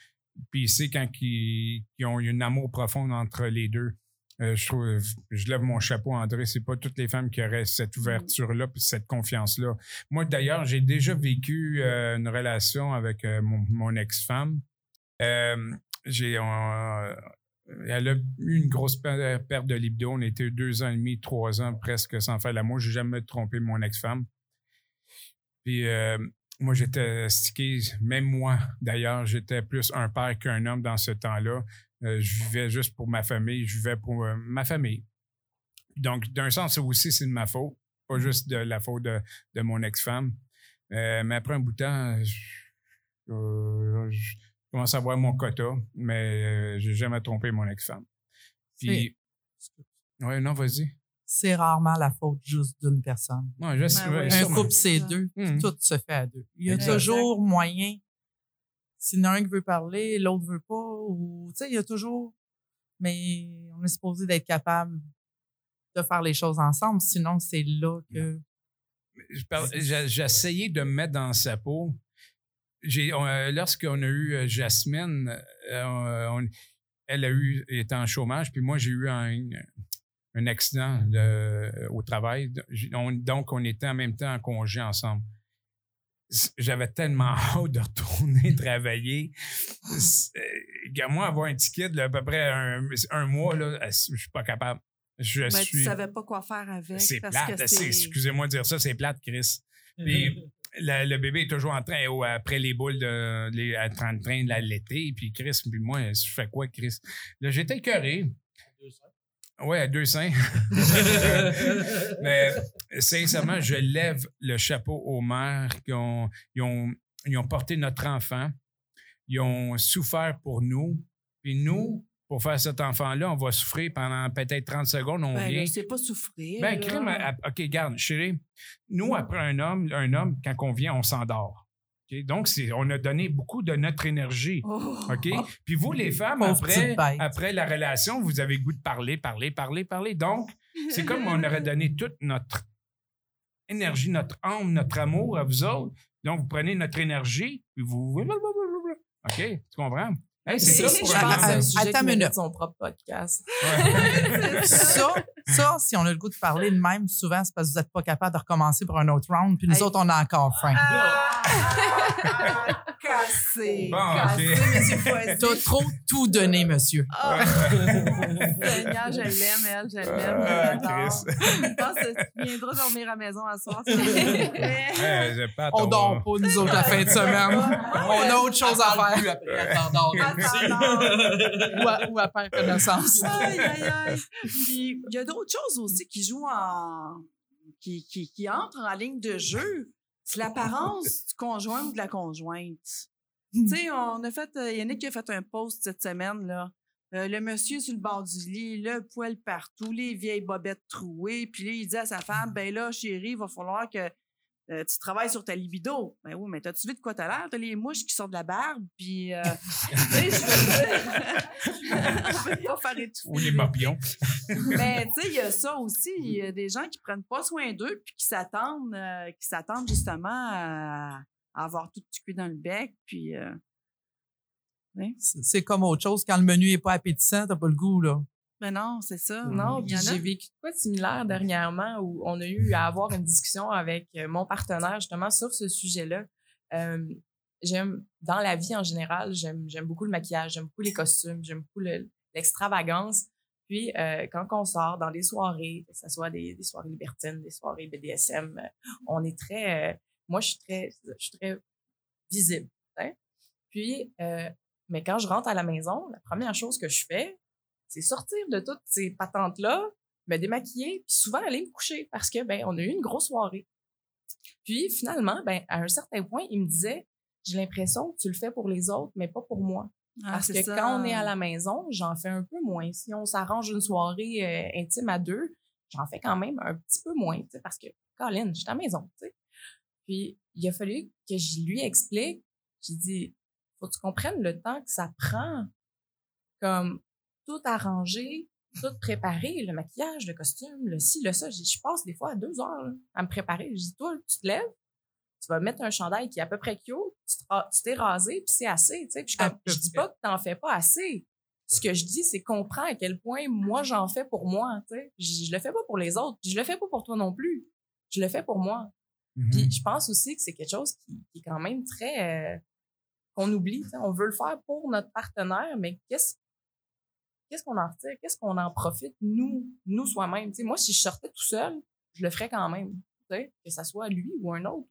puis c'est quand ils, ont un amour profond entre les deux. Euh, je trouve, je lève mon chapeau, André. C'est pas toutes les femmes qui auraient cette ouverture-là puis cette confiance-là. Moi, d'ailleurs, j'ai déjà vécu euh, une relation avec euh, mon, mon ex-femme. J'ai, elle a eu une grosse per- perte de libido. On était deux ans et demi, trois ans presque sans faire l'amour. J'ai jamais trompé mon ex-femme. Puis euh, moi, j'étais stické. Même moi, d'ailleurs, j'étais plus un père qu'un homme dans ce temps-là. Euh, je vivais juste pour ma famille. Je vivais pour euh, ma famille. Donc, d'un sens, ça aussi, c'est de ma faute. Pas juste de la faute de, de mon ex-femme. Euh, mais après un bout de temps, je, euh, je commence à voir mon quota, mais euh, j'ai jamais trompé mon ex-femme. Puis, ouais, non, vas-y. C'est rarement la faute juste d'une personne. Non, je sais, Ben ouais, oui. Un couple, c'est deux. Mhm. Tout se fait à deux. Il y a Exact. toujours moyen. S'il y en a un qui veut parler, l'autre veut pas. Ou, tu sais, il y a toujours. Mais on est supposé d'être capable de faire les choses ensemble. Sinon, c'est là que. je parle- j'ai j'ai essayé de me mettre dans sa peau. J'ai, euh, lorsqu'on a eu euh, Jasmine, euh, on- elle a eu, elle était en chômage, puis moi, j'ai eu un, un accident de- au travail. On- donc, on était en même temps en congé ensemble. J'avais tellement hâte de retourner travailler. Moi, avoir un ticket de à peu près un, un mois, là, je suis pas capable. Je Ben, suis. tu savais pas quoi faire avec. C'est plate. Excusez-moi de dire ça, c'est plate, Chris. Puis le bébé est toujours en train, oh, après les boules, de, les, en train de l'allaiter. Puis Chris, puis moi, je fais quoi, Chris? Là, j'étais écœuré. Ouais, à deux seins. Mais sincèrement, je lève le chapeau aux mères qui ont, ils ont, ils ont porté notre enfant. Ils ont souffert pour nous. Puis nous, pour faire cet enfant-là, on va souffrir pendant peut-être 30 secondes. On Ben, vient. c'est pas souffrir. Ben, crime, à- à- OK, garde, chérie. Nous, après un homme, un homme, quand on vient, on s'endort. OK? Donc, c'est, on a donné beaucoup de notre énergie. Oh. OK? Puis vous, les femmes, après, après la relation, vous avez le goût de parler, parler, parler, parler. Donc, c'est comme on aurait donné toute notre énergie, notre âme, notre amour à vous autres. Donc, vous prenez notre énergie, puis vous... OK? Tu comprends? Hey, c'est ça je pense Attends minute. son propre podcast. Ouais. ça, ça, si on a le goût de parler de même, souvent, c'est parce que vous n'êtes pas capable de recommencer pour un autre round, puis nous Hey. autres, on a encore faim. Ah! Cassé. Bon, Cassé, OK. monsieur. T'as trop tout donné, monsieur. Ah, Seigneur, je l'aime, elle, je l'aime. Ah, je l'adore. Chris. Je pense que tu viendras dormir à la maison à soir. On dort pas, nous autres, la fin de semaine. On a autre chose à faire. Ou, à, ou à perdre connaissance. Aïe, aïe, aïe. Puis, il y a d'autres choses aussi qui jouent en. qui, qui, qui entrent en ligne de jeu. C'est l'apparence du conjoint ou de la conjointe. tu sais, on a fait. euh, Yannick a fait un post cette semaine, là. Euh, le monsieur sur le bord du lit, le poil partout, les vieilles bobettes trouées. Puis là, il dit à sa femme, ben là, chérie, il va falloir que euh, tu travailles sur ta libido. Ben oui, mais t'as-tu vu de quoi t'as l'air? T'as les mouches qui sortent de la barbe, puis... euh, tu sais, je veux dire, on peut pas faire étouffer. Ou les morpions. Mais tu sais, il y a ça aussi. Il y a des gens qui prennent pas soin d'eux puis qui s'attendent, euh, qui s'attendent justement à, à avoir tout du cul dans le bec. Puis euh, C'est c'est comme autre chose. Quand le menu est pas appétissant, t'as pas le goût, là. Ben non, c'est ça. Non, j'ai vécu de quoi de similaire dernièrement où on a eu à avoir une discussion avec euh, mon partenaire justement sur ce sujet-là. Euh, j'aime, dans la vie en général, j'aime, beaucoup le maquillage, j'aime beaucoup les costumes, j'aime beaucoup le- l'extravagance. Puis, euh, quand on sort dans des soirées, que ce soit des, des soirées libertines, des soirées BDSM, euh, on est très... euh, moi, je suis très, je suis très visible. hein. Puis, mais quand je rentre à la maison, la première chose que je fais, c'est sortir de toutes ces patentes-là, me démaquiller, puis souvent aller me coucher parce que, ben, on a eu une grosse soirée. Puis, finalement, ben, à un certain point, il me disait, j'ai l'impression que tu le fais pour les autres, mais pas pour moi. Ah, Parce que ça. quand on est à la maison, j'en fais un peu moins. Si on s'arrange une soirée euh, intime à deux, j'en fais quand même un petit peu moins, tu sais, parce que, Colin, je suis à la maison, tu sais. Puis, il a fallu que je lui explique. J'ai dit, faut que tu comprennes le temps que ça prend, comme tout arranger, tout préparer, le maquillage, le costume, le ci, le ça. Je passe des fois à deux heures là, à me préparer. Je dis, toi, tu te lèves, tu vas mettre un chandail qui est à peu près cute, tu t'es rasé, puis c'est assez. Tu sais. Puis je, je dis pas que t'en fais pas assez. Ce que je dis, c'est comprends à quel point moi j'en fais pour moi. Tu sais. Je, je le fais pas pour les autres, je le fais pas pour toi non plus. Je le fais pour moi. Mhm. Puis je pense aussi que c'est quelque chose qui, qui est quand même très euh, qu'on oublie. On veut le faire pour notre partenaire, mais qu'est-ce qu'est-ce qu'on en retire? Qu'est-ce qu'on en profite nous, nous soi-même? Tu sais, moi, si je sortais tout seul, je le ferais quand même. Que ça soit lui ou un autre.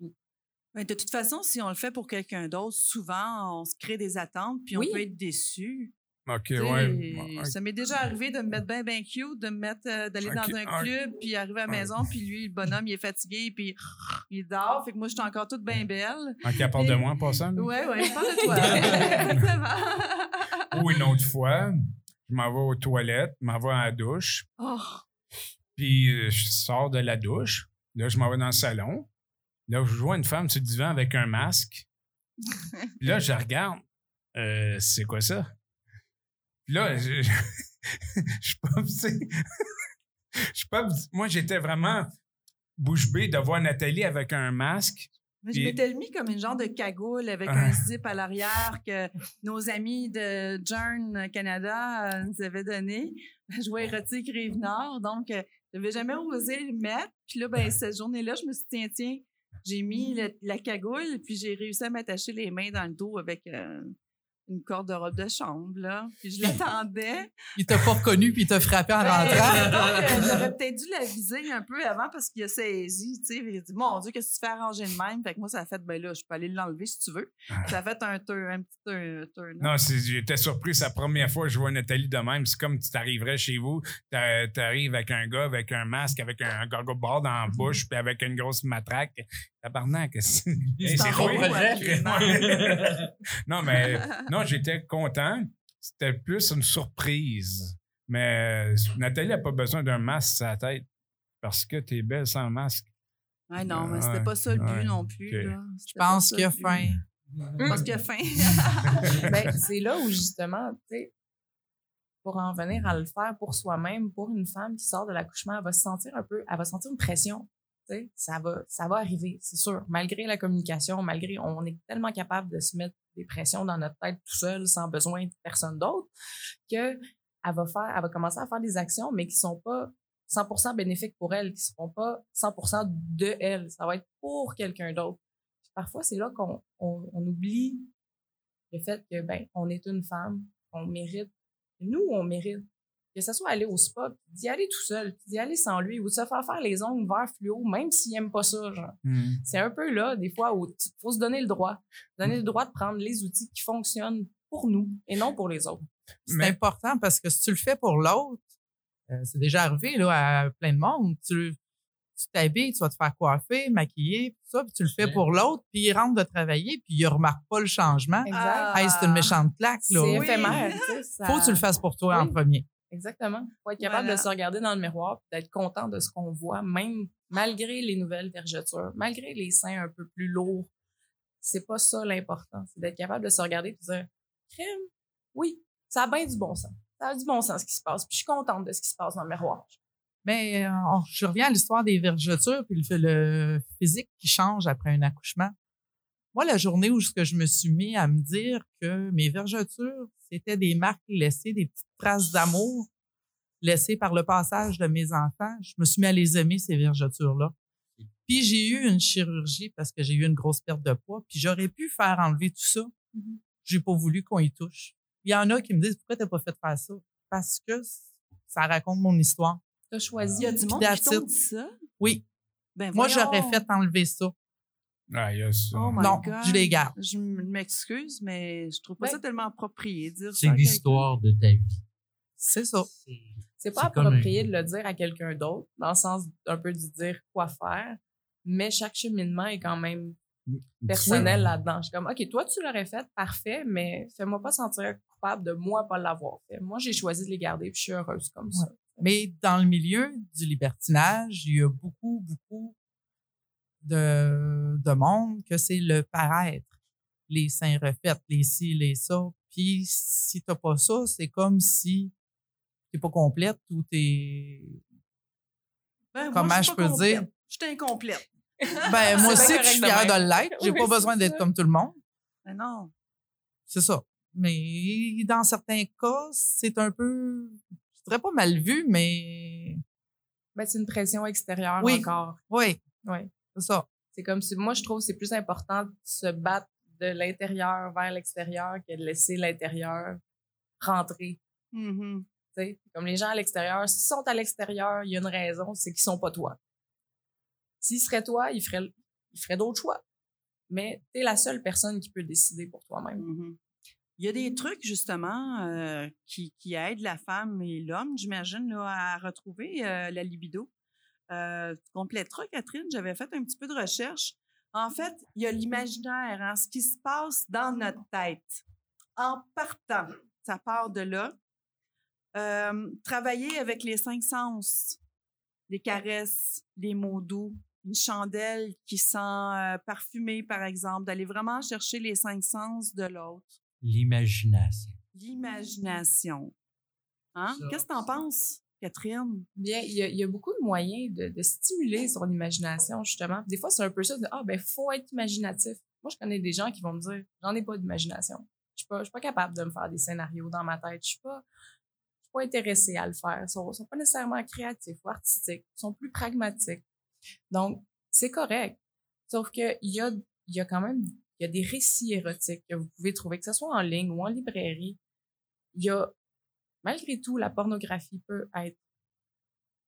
Mais de toute façon, si on le fait pour quelqu'un d'autre, souvent, on se crée des attentes, puis Oui. on peut être déçu. OK, ouais. Ça m'est déjà arrivé de me mettre bien, bien cute, de me mettre, euh, d'aller dans un club, puis arriver à la maison, puis lui, le bonhomme, il est fatigué, puis il dort. Fait que moi, je suis encore toute bien belle. OK, à part de moi, pas ça. là? Ouais, ouais, je parle de toi. Exactement. Ou une autre fois, je m'en vais aux toilettes, je m'en vais à la douche, Oh, puis euh, je sors de la douche. Là, je m'en vais dans le salon. Là, je vois une femme sur le divan avec un masque. Puis là, je regarde. Euh, c'est quoi ça? Puis là, je, je, je pas. Je suis pas. Moi, j'étais vraiment bouche bée de voir Nathalie avec un masque. Je m'étais mis comme une genre de cagoule avec Ah. un zip à l'arrière que nos amis de Jern Canada euh, nous avaient donné. Je vois érotique Rive-Nord, donc euh, je n'avais jamais osé le mettre. Puis là, ben, cette journée-là, je me suis dit, tiens, tiens, j'ai mis le- la cagoule, puis j'ai réussi à m'attacher les mains dans le dos avec euh, une corde de robe de chambre, là. Puis je l'attendais. Il t'a pas reconnu puis il t'a frappé en Ben, rentrant. euh, J'aurais peut-être dû la viser un peu avant parce qu'il a saisi, tu sais. Il a dit, mon Dieu, qu'est-ce que tu fais arranger de même? Fait que moi, ça a fait, ben là, je peux aller l'enlever si tu veux. Ça a fait un, turn, un petit turn. turn Non, c'est- j'étais surpris. C'est la première fois que je vois Nathalie de même. C'est comme tu t'arriverais chez vous, t'a- t'arrives avec un gars avec un masque, avec un gargo bord dans la bouche, puis avec une grosse matraque. Tabarnak, c'est gros, non, mais non, j'étais content. C'était plus une surprise. Mais euh, Nathalie n'a pas besoin d'un masque sur la tête parce que t'es belle sans masque. Ouais, non, mais c'était pas ça le but ouais, non plus. là. Je pense qu'il a faim. Je pense qu'il a faim. Ben, c'est là où justement, tu sais, pour en venir à le faire pour soi-même, pour une femme qui sort de l'accouchement, elle va se sentir un peu, elle va sentir une pression. Ça va, ça va arriver, c'est sûr. Malgré la communication, malgré, on est tellement capable de se mettre des pressions dans notre tête tout seul, sans besoin de personne d'autre, que elle va faire, elle va commencer à faire des actions, mais qui sont pas 100% bénéfiques pour elle, qui seront pas 100% de elle. Ça va être pour quelqu'un d'autre. Parfois, c'est là qu'on on, on oublie le fait que ben on est une femme, on mérite. Nous, on mérite. Que ce soit aller au spa, d'y aller tout seul, d'y aller sans lui, ou de se faire faire les ongles vert fluo, même s'il aime pas ça, genre. Hmm. C'est un peu là, des fois, où il faut se donner le droit. Donner le droit de prendre les outils qui fonctionnent pour nous et non pour les autres. C'est Mais- important parce que si tu le fais pour l'autre, euh, c'est déjà arrivé là, à plein de monde. Tu tu t'habilles, tu vas te faire coiffer, maquiller, tout ça, puis tu le fais Ouais. pour l'autre, puis il rentre de travailler, puis il remarque pas le changement. Exact. Hey, c'est une méchante claque, là. C'est oui. éphémère. tu sais, ça- Faut que tu le fasses pour toi en premier. Exactement. Faut être capable Voilà. de se regarder dans le miroir d'être content de ce qu'on voit, même malgré les nouvelles vergetures, malgré les seins un peu plus lourds. C'est pas ça l'important. C'est d'être capable de se regarder et de dire Crème, oui, ça a bien du bon sens. Ça a du bon sens ce qui se passe. Puis je suis contente de ce qui se passe dans le miroir. Mais euh, on- je reviens à l'histoire des vergetures puis le, le physique qui change après un accouchement. Moi, la journée où je me suis mis à me dire que mes vergetures, c'était des marques laissées, des petites traces d'amour laissées par le passage de mes enfants, je me suis mis à les aimer, ces vergetures-là. Puis j'ai eu une chirurgie parce que j'ai eu une grosse perte de poids, puis j'aurais pu faire enlever tout ça. J'ai pas voulu qu'on y touche. Il y en a qui me disent pourquoi t'as pas fait faire ça? parce que ça raconte mon histoire. T'as choisi. Il y a du monde qui dit ça? Oui. Ben Moi, j'aurais fait enlever ça. Ah, il y a ça. Oh my non, God. je les garde. Je m'excuse, mais je trouve pas Ben, ça tellement approprié de dire ça. C'est l'histoire de ta vie. C'est ça. C'est- pas approprié un- de le dire à quelqu'un d'autre, dans le sens un peu de dire quoi faire, mais chaque cheminement est quand même personnel là-dedans. Je suis comme, OK, toi, tu l'aurais fait, parfait, mais fais-moi pas sentir coupable de moi pas l'avoir fait. Moi, j'ai choisi de les garder, puis je suis heureuse comme ça. Mais dans le milieu du libertinage, il y a beaucoup, beaucoup de, de monde que c'est le paraître. Les seins refaits, les ci, les ça. Puis si t'as pas ça, c'est comme si t'es pas complète ou t'es... Ben, moi, Comment suis je peux complète. dire? Je suis incomplète. Ben, moi aussi, je suis fière de l'être. J'ai Oui, pas besoin d'être comme tout le monde. Ben non. C'est ça. Mais dans certains cas, c'est un peu, je dirais pas mal vu, mais Ben, c'est une pression extérieure Oui. encore. oui, Oui. C'est ça. C'est comme si, moi, je trouve que c'est plus important de se battre de l'intérieur vers l'extérieur que de laisser l'intérieur rentrer. Sais. Comme les gens à l'extérieur, s'ils sont à l'extérieur, il y a une raison, c'est qu'ils sont pas toi. S'ils seraient toi, ils feraient, ils feraient d'autres choix. Mais tu es la seule personne qui peut décider pour toi-même. Mhm. Il y a des trucs, justement, euh, qui, qui aident la femme et l'homme, j'imagine, à retrouver euh, la libido. Euh, tu compléteras, Catherine, j'avais fait un petit peu de recherche. En fait, il y a l'imaginaire, hein, ce qui se passe dans notre tête. En partant, ça part de là. Euh, travailler avec les cinq sens, les caresses, les mots doux, une chandelle qui sent euh, parfumée, par exemple, d'aller vraiment chercher les cinq sens de l'autre. L'imagination. L'imagination. Hein? Qu'est-ce que t'en ça. penses, Catherine? Bien, il y, a, beaucoup de moyens de, stimuler son imagination, justement. Des fois, c'est un peu ça de Ah, ben, faut être imaginatif. Moi, je connais des gens qui vont me dire J'en ai pas d'imagination. Je suis pas, suis pas capable de me faire des scénarios dans ma tête. Je suis pas, suis pas intéressée à le faire. Ils sont, sont pas nécessairement créatifs ou artistiques. Ils sont plus pragmatiques. Donc, c'est correct. Sauf que il y a, y a quand même y a des récits érotiques que vous pouvez trouver, que ce soit en ligne ou en librairie. Il y a, malgré tout, la pornographie peut être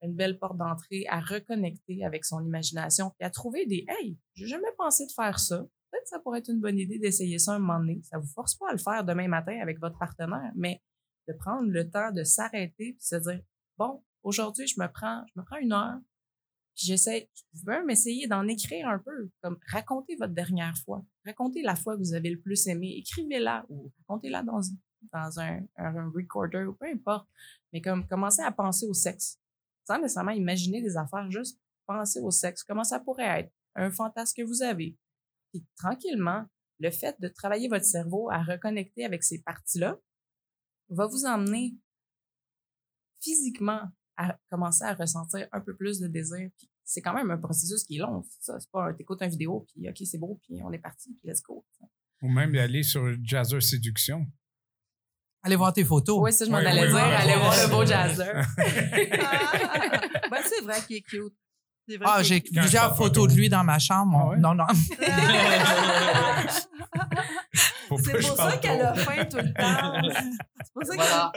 une belle porte d'entrée à reconnecter avec son imagination et à trouver des Hey, j'ai jamais pensé de faire ça. Peut-être que ça pourrait être une bonne idée d'essayer ça un moment donné. Ça vous force pas à le faire demain matin avec votre partenaire, mais de prendre le temps de s'arrêter et se dire Bon, aujourd'hui, je me prends, je une heure, puis j'essaie, vous pouvez même essayer d'en écrire un peu, comme racontez votre dernière fois, racontez la fois que vous avez le plus aimé, écrivez-la ou racontez-la dans, dans un, un, recorder ou peu importe, mais comme commencez à penser au sexe, sans nécessairement imaginer des affaires, juste penser au sexe, comment ça pourrait être, un fantasme que vous avez. Puis tranquillement, le fait de travailler votre cerveau à reconnecter avec ces parties-là va vous emmener physiquement à commencer à ressentir un peu plus de désir. Puis c'est quand même un processus qui est long. Ça, c'est pas un t'écoutes une vidéo, puis OK, c'est beau, puis on est parti, puis let's go. Ou même aller sur Jazzer Séduction. Allez voir tes photos. Oui, ça, je m'en Oui, allais oui, dire. oui. Allez voir le beau jazzer. ben, c'est vrai qu'il est cute. Vrai Ah, j'ai est cute. Quand plusieurs photos de lui dans ma chambre. Ah ouais? Non, non. C'est pour ça qu'elle a faim tout le temps. C'est pour ça Voilà.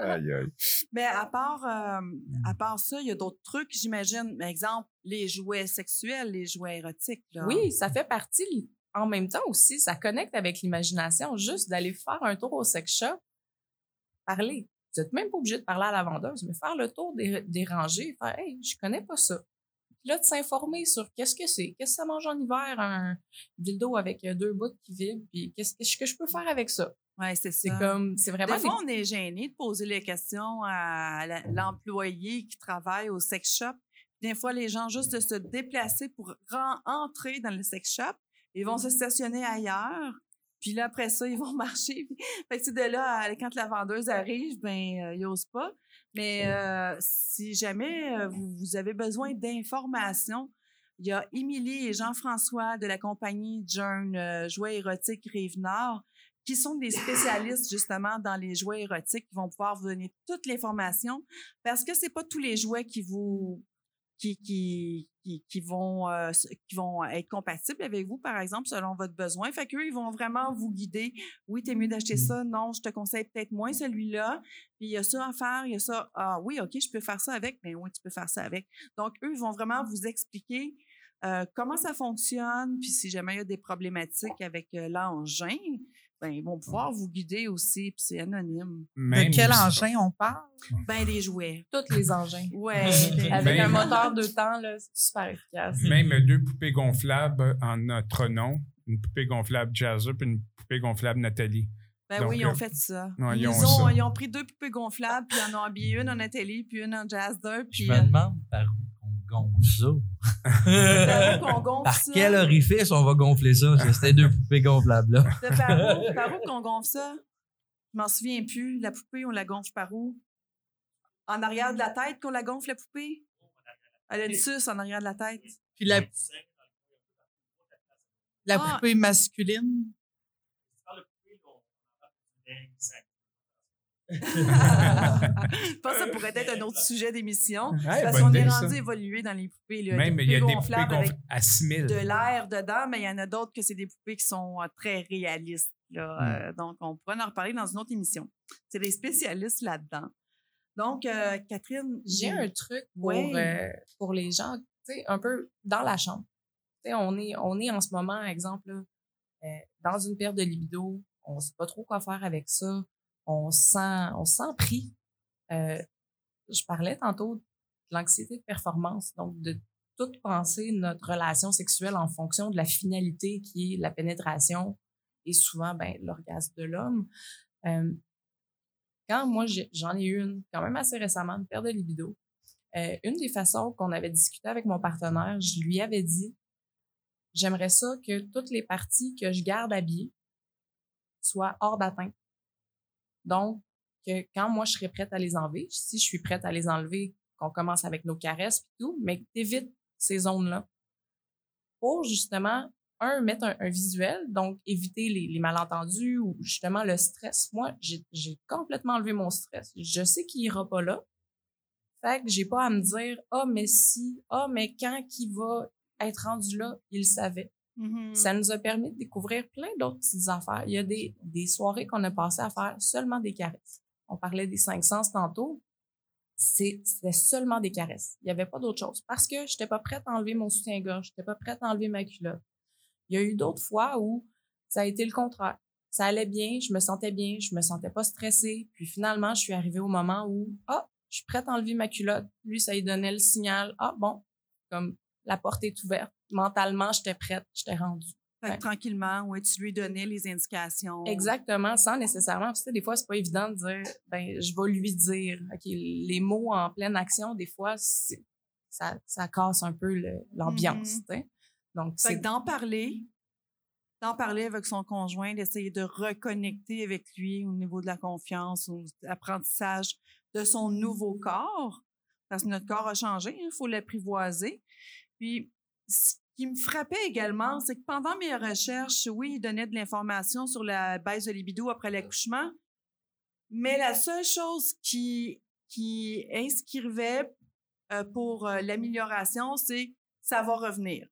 Aïe, aïe. Mais à part, euh, à part ça, il y a d'autres trucs, j'imagine. Par exemple, les jouets sexuels, les jouets érotiques. Là. Oui, ça fait partie. En même temps aussi, ça connecte avec l'imagination. Juste d'aller faire un tour au sex shop, parler. Vous n'êtes même pas obligé de parler à la vendeuse, mais faire le tour des, des rangées, faire Hey, je connais pas ça. Puis là, de s'informer sur qu'est-ce que c'est, qu'est-ce que ça mange en hiver, un dildo avec euh, deux bouts qui vibrent, puis qu'est-ce que, je peux faire avec ça? Ouais, c'est C'est ça. comme, c'est vraiment. Des fois, on est gêné de poser les questions à l'employé qui travaille au sex shop. Des fois, les gens, juste de se déplacer pour ren- entrer dans le sex shop, ils vont se stationner ailleurs. Puis là, après ça, ils vont marcher. Fait que, de là, à- quand la vendeuse arrive, ben, euh, ils n'osent pas. Mais euh, si jamais euh, vous, vous avez besoin d'informations, il y a Émilie et Jean-François de la compagnie Jern euh, Jouets érotiques Rive-Nord qui sont des spécialistes justement dans les jouets érotiques qui vont pouvoir vous donner toute l'information parce que c'est pas tous les jouets qui vous qui, qui, qui, qui vont, euh, qui vont être compatibles avec vous, par exemple, selon votre besoin. Fait qu'eux, ils vont vraiment vous guider. Oui, t'es mieux d'acheter ça. Non, je te conseille peut-être moins celui-là. Puis il y a ça à faire, il y a ça. Ah oui, OK, je peux faire ça avec. Mais oui, tu peux faire ça avec. Donc, eux, ils vont vraiment vous expliquer euh, comment ça fonctionne. Puis si jamais il y a des problématiques avec euh, l'engin, ben, ils vont pouvoir vous guider aussi. Puis c'est anonyme. Même de quel aussi- engin on parle? Ben, des jouets. Tous les engins. Ouais. des- Avec un moteur deux temps, là, c'est super efficace. Même deux poupées gonflables en notre nom. Une poupée gonflable Jazzer puis une poupée gonflable Nathalie. Ben Donc, oui, ils ont euh, fait ça. ils, ils ont ont, ça. ils ont pris deux poupées gonflables, puis ils en ont habillé une en Nathalie, puis une en Jazzer, Je puis me euh, demande par gonfle ça. qu'on gonfle Par ça? quel orifice on va gonfler ça? C'était deux poupées gonflables là. C'est par où, par où qu'on gonfle ça? Je m'en souviens plus. La poupée, on la gonfle par où? En arrière de la tête qu'on la gonfle, la poupée? Elle a une suce en arrière de la tête. Puis la, la Ah. poupée masculine. Je pense que ça pourrait être un autre sujet d'émission. Ouais, parce qu'on est rendu ça. évolué dans les poupées. Là. Même il y a des poupées gonflables à 6000. de l'air dedans, mais il y en a d'autres que c'est des poupées qui sont euh, très réalistes. Là. Mm. Euh, donc, on pourrait en reparler dans une autre émission. C'est des spécialistes là-dedans. Donc, euh, Catherine, J'ai un truc pour, Ouais. euh, pour les gens, tu sais, un peu dans la chambre. Tu sais, on est, on est en ce moment, exemple, là, euh, dans une perte de libido, on sait pas trop quoi faire avec ça, on se sent, on. Euh, je parlais tantôt de l'anxiété de performance, donc de tout penser notre relation sexuelle en fonction de la finalité qui est la pénétration et souvent ben, l'orgasme de l'homme. Euh, quand moi, j'en ai eu une, quand même assez récemment, une perte de libido, euh, une des façons qu'on avait discuté avec mon partenaire, je lui avais dit, j'aimerais ça que toutes les parties que je garde habillées soient hors d'atteinte. Donc, quand moi, je serais prête à les enlever, si je suis prête à les enlever, qu'on commence avec nos caresses et tout, mais que t'évites ces zones-là pour justement, un, mettre un, visuel, donc éviter les, malentendus ou justement le stress. Moi, j'ai complètement enlevé mon stress. Je sais qu'il ira pas là. Fait que j'ai pas à me dire, ah, mais si, ah, mais quand qui va être rendu là, il le Mhm. Ça nous a permis de découvrir plein d'autres petites affaires. Il y a des, des soirées qu'on a passées à faire seulement des caresses. On parlait des cinq sens tantôt. C'était seulement des caresses. Il n'y avait pas d'autre chose. Parce que je n'étais pas prête à enlever mon soutien-gorge. Je n'étais pas prête à enlever ma culotte. Il y a eu d'autres fois où ça a été le contraire. Ça allait bien, je me sentais bien, je me sentais pas stressée. Puis finalement, je suis arrivée au moment où, ah, je suis prête à enlever ma culotte. Lui, ça lui donnait le signal, ah bon, comme la porte est ouverte. Mentalement, j'étais prête, j'étais rendue. Fait que tranquillement, ouais, tu lui donnais les indications. Exactement, sans nécessairement. Tu sais, des fois, c'est pas évident de dire, ben, je vais lui dire. OK, les mots en pleine action, des fois, ça, ça casse un peu l'ambiance. Sais. Donc, c'est d'en parler, d'en parler avec son conjoint, d'essayer de reconnecter avec lui au niveau de la confiance, ou de l'apprentissage de son nouveau corps, parce que notre corps a changé, il faut l'apprivoiser. Puis, qui me frappait également, c'est que pendant mes recherches, oui, il donnait de l'information sur la baisse de libido après l'accouchement, mais la seule chose qui, qui inscrivait euh, pour euh, l'amélioration, c'est ça va revenir.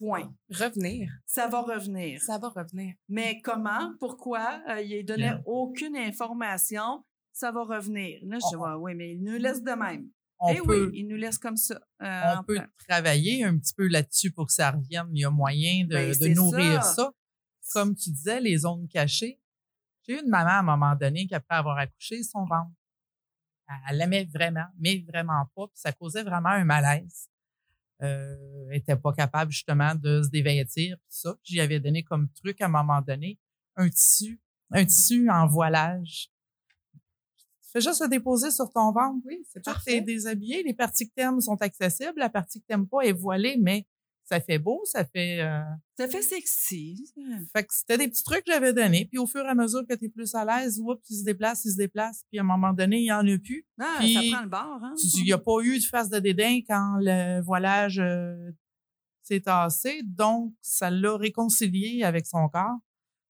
Point. revenir. Ça va revenir. Ça va revenir. Mais comment? Pourquoi? Euh, il ne donnait aucune information. Ça va revenir. Là, je dis, On- ouais, oui, mais il nous laisse de même. On eh peut, oui, il nous laisse comme ça. euh, on peut plan. travailler un petit peu là-dessus pour que ça revienne. Il y a moyen de, Ben, de nourrir ça. ça. Comme tu disais, les zones cachées. J'ai eu une maman à un moment donné qui, après avoir accouché, son ventre, elle- l'aimait vraiment, mais vraiment pas. Puis ça causait vraiment un malaise. Euh, elle était pas capable justement de se dévêtir, tout ça. J'y avais donné comme truc à un moment donné un tissu, un tissu en voilage. Fais juste le déposer sur ton ventre. Oui, c'est Tout est parfait. déshabillé. Les parties que t'aimes sont accessibles. La partie que t'aimes pas est voilée, mais ça fait beau, ça fait. euh, Ça fait sexy. Fait que c'était des petits trucs que j'avais donnés. Puis au fur et à mesure que tu es plus à l'aise, oups, il se déplace, il se déplace. Puis à un moment donné, il n'y en a plus. Ah, Puis, ça prend le bord. Hein? Il n'y a pas eu de face de dédain quand le voilage euh, s'est tassé. Donc, ça l'a réconcilié avec son corps.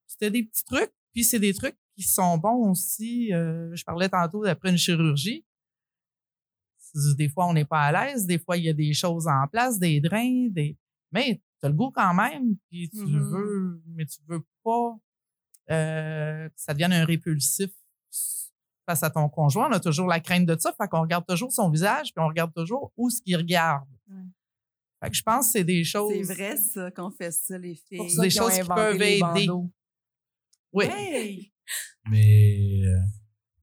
C'était des petits trucs. Puis c'est des trucs qui sont bons aussi. euh, je parlais tantôt d'après une chirurgie. Des fois, on n'est pas à l'aise. Des fois, il y a des choses en place, des drains, des. Mais tu as le goût quand même, puis tu Mhm. veux, mais tu veux pas euh, que ça devienne un répulsif face à ton conjoint. On a toujours la crainte de ça, fait qu'on regarde toujours son visage, puis on regarde toujours où ce qu'il regarde. Ouais. Fait que je pense que c'est des choses. C'est vrai, ça, qu'on fait ça, les filles. Pour C'est ça des choses qui peuvent aider. Oui. Hey! Mais euh,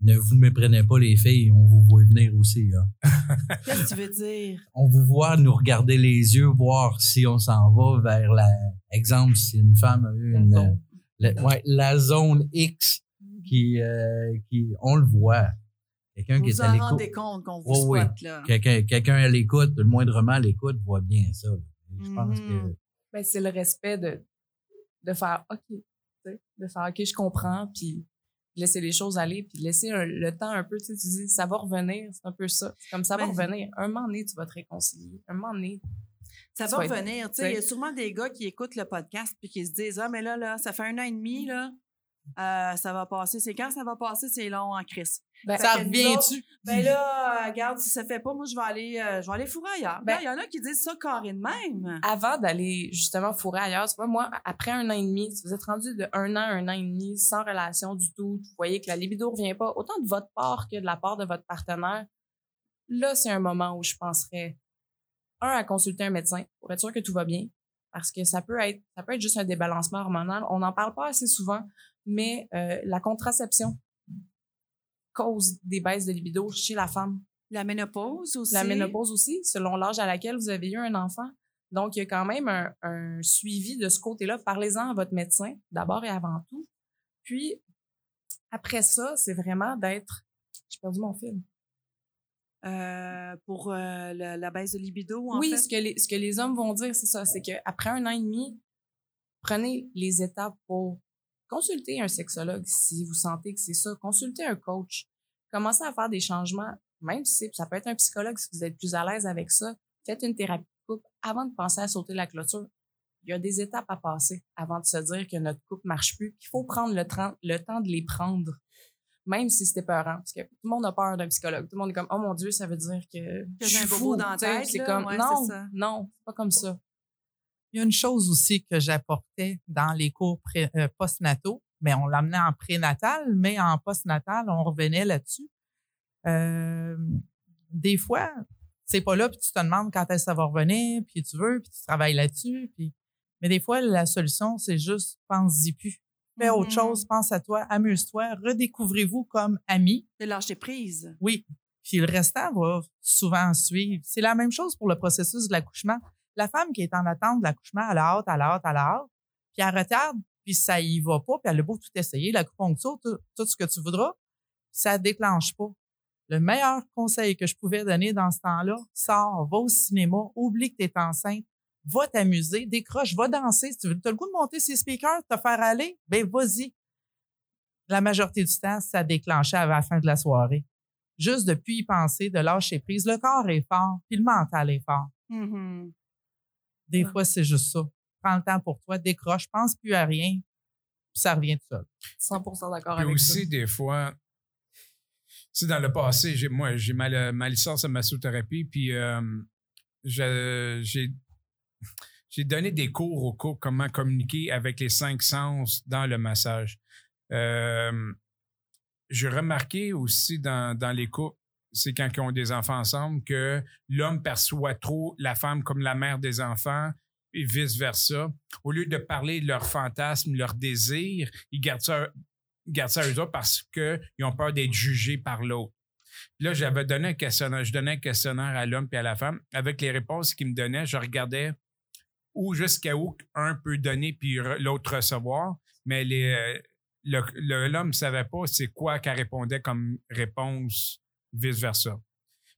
ne vous méprenez pas, les filles, on vous voit venir aussi. Qu'est-ce que tu veux dire? On vous voit nous regarder les yeux, voir si on s'en va vers la. Exemple, si une femme a eu La une. zone. la- ouais, la zone X qui, euh, qui. On le voit. Quelqu'un Vous qui vous est à l'écoute. rendez compte qu'on vous Oui, oui. là. Quelqu'un quelqu'un à l'écoute, le moindrement à l'écoute, voit bien ça. Je pense Mhm. que. Ben, c'est le respect de, de faire OK, de faire OK, je comprends, puis laisser les choses aller, puis laisser un- le temps un peu, tu sais, tu dis, ça va revenir, c'est un peu ça. C'est comme ça va Ben, revenir. Un moment donné, tu vas te réconcilier. Un moment donné, Ça va revenir. Tu sais, il y a sûrement des gars qui écoutent le podcast puis qui se disent Ah, mais là, là, ça fait un an et demi, là. euh, ça va passer. C'est quand ça va passer? C'est long en crise. Ben, Ça revient-tu? Ben là, euh, regarde, si ça fait pas, moi, je vais aller, euh, je vais aller fourrer ailleurs. Ben- Ben, il y en a qui disent ça carré de même. avant d'aller justement fourrer ailleurs, tu vois, moi, après un an et demi, si vous êtes rendu de un an, un an et demi, sans relation du tout, vous voyez que la libido revient pas, autant de votre part que de la part de votre partenaire, là, c'est un moment où je penserais, un, à consulter un médecin pour être sûr que tout va bien, parce que ça peut être, ça peut être juste un débalancement hormonal. On n'en parle pas assez souvent, mais euh, la contraception cause des baisses de libido chez la femme. La ménopause aussi. La ménopause aussi, selon l'âge à laquelle vous avez eu un enfant. Donc, il y a quand même un, un suivi de ce côté-là. Parlez-en à votre médecin, d'abord et avant tout. Puis, après ça, c'est vraiment d'être... J'ai perdu mon fil. Euh, pour euh, la, la baisse de libido, en oui, fait? ce, que les, ce que les hommes vont dire, c'est ça. C'est qu'après un an et demi, prenez les étapes pour consulter un sexologue si vous sentez que c'est ça. Consultez un coach. Commencez à faire des changements, même si c'est- ça peut être un psychologue si vous êtes plus à l'aise avec ça. Faites une thérapie de couple avant de penser à sauter la clôture. Il y a des étapes à passer avant de se dire que notre couple marche plus. Il faut prendre le, le temps de les prendre, même si c'était peurant. Parce que tout le monde a peur d'un psychologue. Tout le monde est comme, oh mon Dieu, ça veut dire que, j'ai un bobo dans la tête, C'est comme, Ouais, non, non, c'est pas comme ça. Il y a une chose aussi que j'apportais dans les cours euh, postnataux, mais on l'amenait en prénatal, mais en postnatal, on revenait là-dessus. Euh, des fois, c'est pas là, puis tu te demandes quand est-ce que ça va revenir, puis tu veux, puis tu travailles là-dessus. Puis... Mais des fois, la solution, c'est juste pense-y plus. Fais autre Mhm. chose, pense à toi, amuse-toi, redécouvrez-vous comme amis. De lâcher prise. Oui. Puis le restant va souvent suivre. C'est la même chose pour le processus de l'accouchement. La femme qui est en attente de l'accouchement, elle a hâte, elle a hâte, elle a hâte, puis elle retarde, puis ça y va pas, puis elle a beau tout essayer, l'acupuncture, tout, tout ce que tu voudras, ça déclenche pas. Le meilleur conseil que je pouvais donner dans ce temps-là, sors, va au cinéma, oublie que tu es enceinte, va t'amuser, décroche, va danser. Si tu as le goût de monter ses speakers, te faire aller, ben vas-y. La majorité du temps, ça déclenchait à la fin de la soirée juste depuis y penser, de lâcher prise. Le corps est fort, puis le mental est fort. Mhm. Des Ouais. fois, c'est juste ça. Prends le temps pour toi, décroche, pense plus à rien, puis ça revient tout seul. 100% d'accord avec ça. aussi, des fois, tu sais, dans le passé, j'ai, moi, j'ai ma, ma licence en massothérapie, puis euh, je- j'ai, j'ai donné des cours au cours comment communiquer avec les cinq sens dans le massage. Euh, j'ai remarqué aussi dans, dans les couples, c'est quand ils ont des enfants ensemble, que l'homme perçoit trop la femme comme la mère des enfants et vice-versa. Au lieu de parler de leurs fantasmes, leurs désirs, ils gardent ça, gardent ça à eux autres parce qu'ils ont peur d'être jugés par l'autre. Là, j'avais donné un questionnaire, je donnais un questionnaire à l'homme et à la femme. Avec les réponses qu'il me donnait, je regardais où jusqu'à où un peut donner puis re- l'autre recevoir. Mais euh, l'homme ne savait pas c'est quoi qu'elle répondait comme réponse, vice-versa.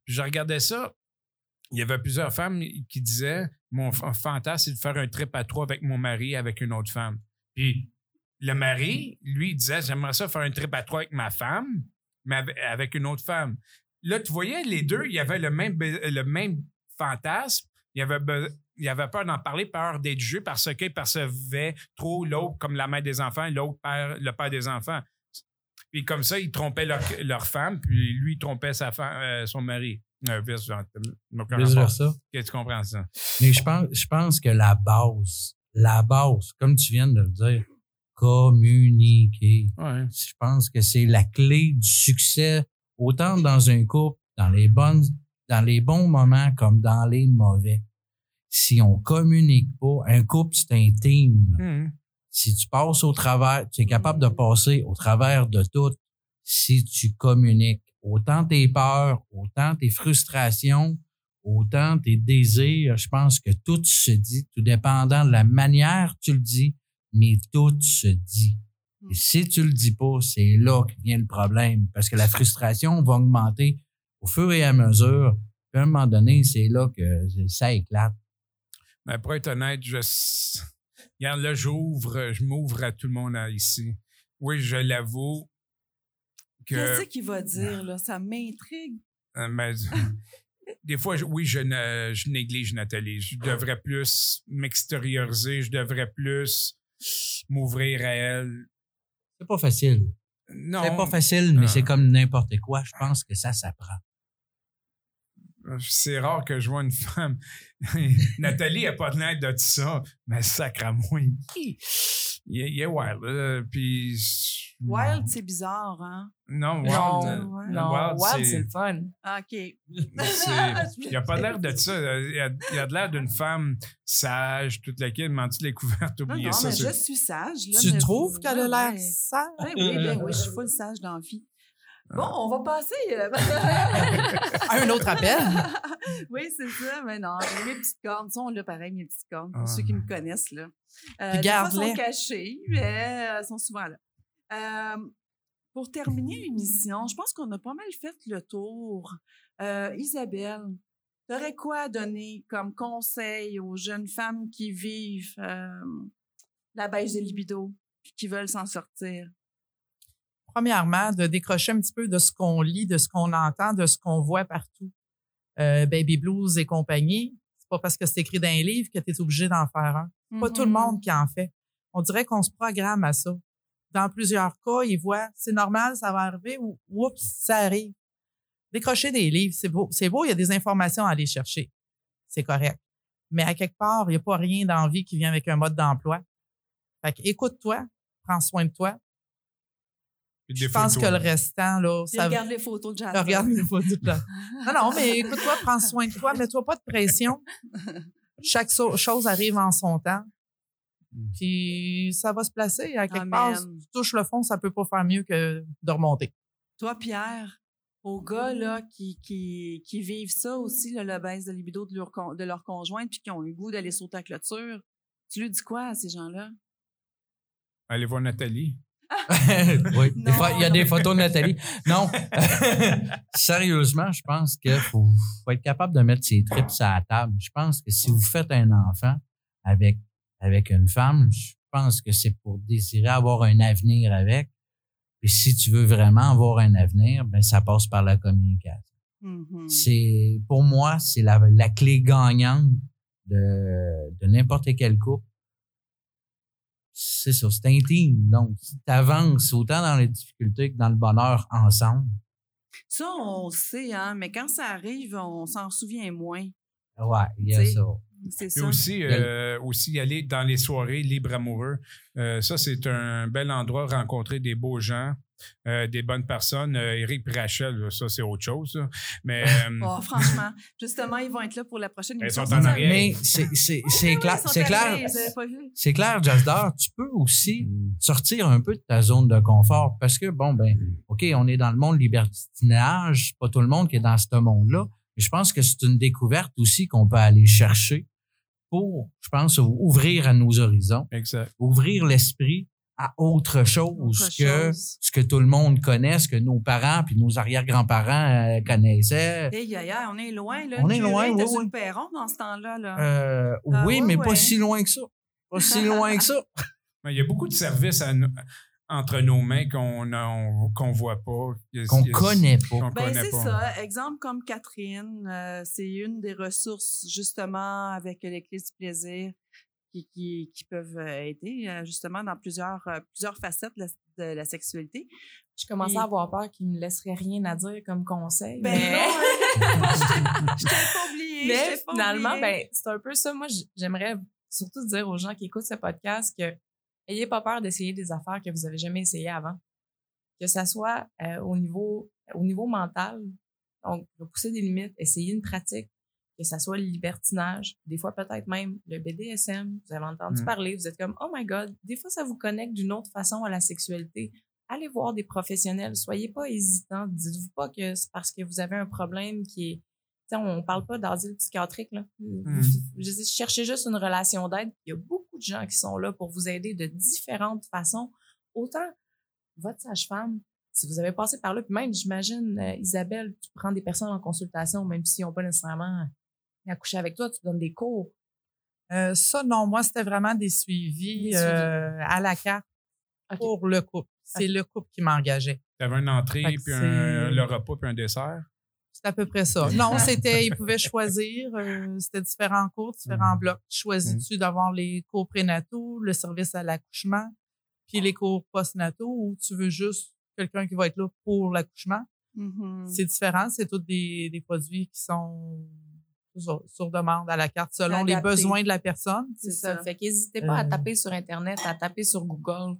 Je regardais ça. Il y avait plusieurs femmes qui disaient Mon fantasme, c'est de faire un trip à trois avec mon mari, avec une autre femme. Puis le mari, lui, disait J'aimerais ça faire un trip à trois avec ma femme, mais avec, une autre femme. Là, tu voyais, les deux, il y avait le même, fantasme. Il y avait, peur d'en parler, peur d'être jugé parce qu'il percevait trop l'autre comme la mère des enfants, l'autre le père des enfants. Puis comme ça, ils trompaient leur, leur femme, puis lui, il trompait sa femme, euh, son mari. Euh, vice versa. Tu comprends ça? Mais je pense, je pense que la base, la base, comme tu viens de le dire, communiquer. Ouais. Je pense que c'est la clé du succès, autant dans un couple, dans les bonnes, dans les bons moments comme dans les mauvais. Si on communique pas, un couple, c'est un team. Si tu passes au travers, tu es capable de passer au travers de tout si tu communiques. Autant tes peurs, autant tes frustrations, autant tes désirs, je pense que tout se dit, tout dépendant de la manière que tu le dis, mais tout se dit. Et si tu le dis pas, c'est là que vient le problème, parce que la frustration va augmenter au fur et à mesure. Puis à un moment donné, c'est là que ça éclate. Mais pour être honnête, je. Regarde, là, j'ouvre, je m'ouvre à tout le monde euh, ici. Oui, je l'avoue que. Qu'est-ce qu'il va dire, là? Ça m'intrigue. Euh, mais- des fois, oui, je, ne- je néglige Nathalie. Je devrais plus m'extérioriser, je devrais plus m'ouvrir à elle. C'est pas facile. Non, C'est pas facile, mais Ah. c'est comme n'importe quoi. Je pense que ça s'apprend. C'est rare que je vois une femme. Nathalie n'a pas de l'air de ça, mais sacre-moi. Il est, il est wild. là, puis. Wild, c'est bizarre, hein? Non, wild. Non, euh, ouais. non, wild, wild, c'est- le fun. OK. Il a pas l'air de ça. Il a, il a de l'air d'une femme sage, toute la kid, menti les couvertes, Non, oubliez non, ça. mais je suis sage. Là, Tu mais trouves qu'elle a l'air ouais. sage? Oui, oui, ben oui, je suis full sage dans la vie. Bon, Ah. on va passer. euh, Un autre appel? oui, c'est ça, mais non, mes petites cornes sont là, pareil, mes petites cornes, pour Ah. ceux qui me connaissent. Là. Euh, fois, elles sont cachées, mais elles sont souvent là. Euh, pour terminer l'émission, je pense qu'on a pas mal fait le tour. Euh, Isabelle, tu aurais quoi à donner comme conseil aux jeunes femmes qui vivent euh, la baisse de libido puis qui veulent s'en sortir? Premièrement, de décrocher un petit peu de ce qu'on lit, de ce qu'on entend, de ce qu'on voit partout. Euh, Baby Blues et compagnie, c'est pas parce que c'est écrit dans un livre que tu es obligé d'en faire un. Pas tout le monde qui en fait. On dirait qu'on se programme à ça. Dans plusieurs cas, ils voient, c'est normal, ça va arriver, ou oups, ça arrive. Décrocher des livres, c'est beau. C'est beau, il y a des informations à aller chercher. C'est correct. Mais à quelque part, il n'y a pas rien d'envie qui vient avec un mode d'emploi. Fait que écoute-toi, prends soin de toi. Je pense photos. que le restant, là, ça regarde les photos de Jasmine. Regarde les photos de la- Non, non, mais écoute-toi, prends soin de toi, mets-toi pas de pression. Chaque so- chose arrive en son temps. Puis ça va se placer. À quelque part, si Amen. tu touches le fond, ça peut pas faire mieux que de remonter. Toi, Pierre, aux gars là, qui, qui, qui vivent ça aussi, là, la baisse de libido de leur, con- de leur conjointe, puis qui ont le goût d'aller sauter à clôture, tu lui dis quoi à ces gens-là? Allez voir Nathalie. oui, des Non, fois, il y a des photos de Nathalie. Non, sérieusement, je pense qu'il faut, faut être capable de mettre ses tripes à la table. Je pense que si vous faites un enfant avec, avec une femme, je pense que c'est pour désirer avoir un avenir avec. Et si tu veux vraiment avoir un avenir, ben ça passe par la communication. Mhm. C'est pour moi, c'est la, la clé gagnante de, de n'importe quel couple. C'est ça, c'est un team. Donc, tu avances autant dans les difficultés que dans le bonheur ensemble. Ça, on le sait, hein, mais quand ça arrive, on s'en souvient moins. Ouais, il y a ça. C'est Et ça. aussi, euh, aussi aller dans les soirées libres amoureux. Euh, ça, c'est un bel endroit rencontrer des beaux gens, euh, des bonnes personnes. Euh, Eric et Rachel, là, ça, c'est autre chose. là. Mais euh, Oh, franchement, justement, ils vont être là pour la prochaine émission. sont en Ça, arrière. Mais c'est clair, c'est clair, c'est clair, Jasdar, tu peux aussi sortir un peu de ta zone de confort parce que bon ben OK, on est dans le monde libertinage, pas tout le monde qui est dans ce monde-là, mais je pense que c'est une découverte aussi qu'on peut aller chercher pour je pense ouvrir à nos horizons, exact. ouvrir l'esprit à autre chose Autre que chose. ce que tout le monde connaît, ce que nos parents puis nos arrière-grands-parents euh, connaissaient. Hey, aïe, aïe, on est loin, là. On est loin, oui, oui. le perron dans ce temps-là, là. Euh, Ah, oui, ouais, mais ouais. pas si loin que ça. Pas si loin que ça. Mais il y a beaucoup de services à nous- entre nos mains qu'on qu'on voit pas. Qu'on a- connaît pas. qu'on Ben, c'est ça. Exemple comme Catherine, euh, c'est une des ressources, justement, avec les clés du plaisir qui, qui, qui peuvent euh, aider, euh, justement, dans plusieurs, euh, plusieurs facettes de la, de la sexualité. Je commençais à avoir peur qu'il me laisserait rien à dire comme conseil. Ben mais... non, hein. Je t'ai pas oublié. Mais pas finalement, oublié. ben, c'est un peu ça. Moi, j'aimerais surtout dire aux gens qui écoutent ce podcast que ayez pas peur d'essayer des affaires que vous avez jamais essayées avant. Que ça soit euh, au niveau au niveau mental, donc pousser des limites, essayer une pratique, que ça soit le libertinage, des fois peut-être même le BDSM. Vous avez entendu Mm. parler, vous êtes comme oh my god, des fois ça vous connecte d'une autre façon à la sexualité. Allez voir des professionnels, soyez pas hésitants, dites-vous pas que c'est parce que vous avez un problème qui est tu sais, on parle pas d'asile psychiatrique. Là. Je dis, cherchez juste une relation d'aide. Il y a beaucoup de gens qui sont là pour vous aider de différentes façons. Autant votre sage-femme, si vous avez passé par là, puis même, j'imagine, euh, Isabelle, tu prends des personnes en consultation, même s'ils n'ont pas nécessairement accouché avec toi, tu donnes des cours. Euh, ça, non, moi, c'était vraiment des Des suivis, euh, à la carte pour le couple. C'est le couple qui m'engageait. Tu avais une entrée, puis un, le repas, puis un dessert? C'est à peu près ça. Non, c'était, ils pouvaient choisir, euh, c'était différents cours, différents Mhm. blocs. Choisis-tu d'avoir les cours prénataux, le service à l'accouchement, puis les cours postnataux, ou tu veux juste quelqu'un qui va être là pour l'accouchement? Mhm. C'est différent, c'est tous des, des produits qui sont sur, sur demande à la carte selon les besoins de la personne. C'est ça. ça. Fait qu'hésitez pas à Euh. taper sur Internet, à taper sur Google.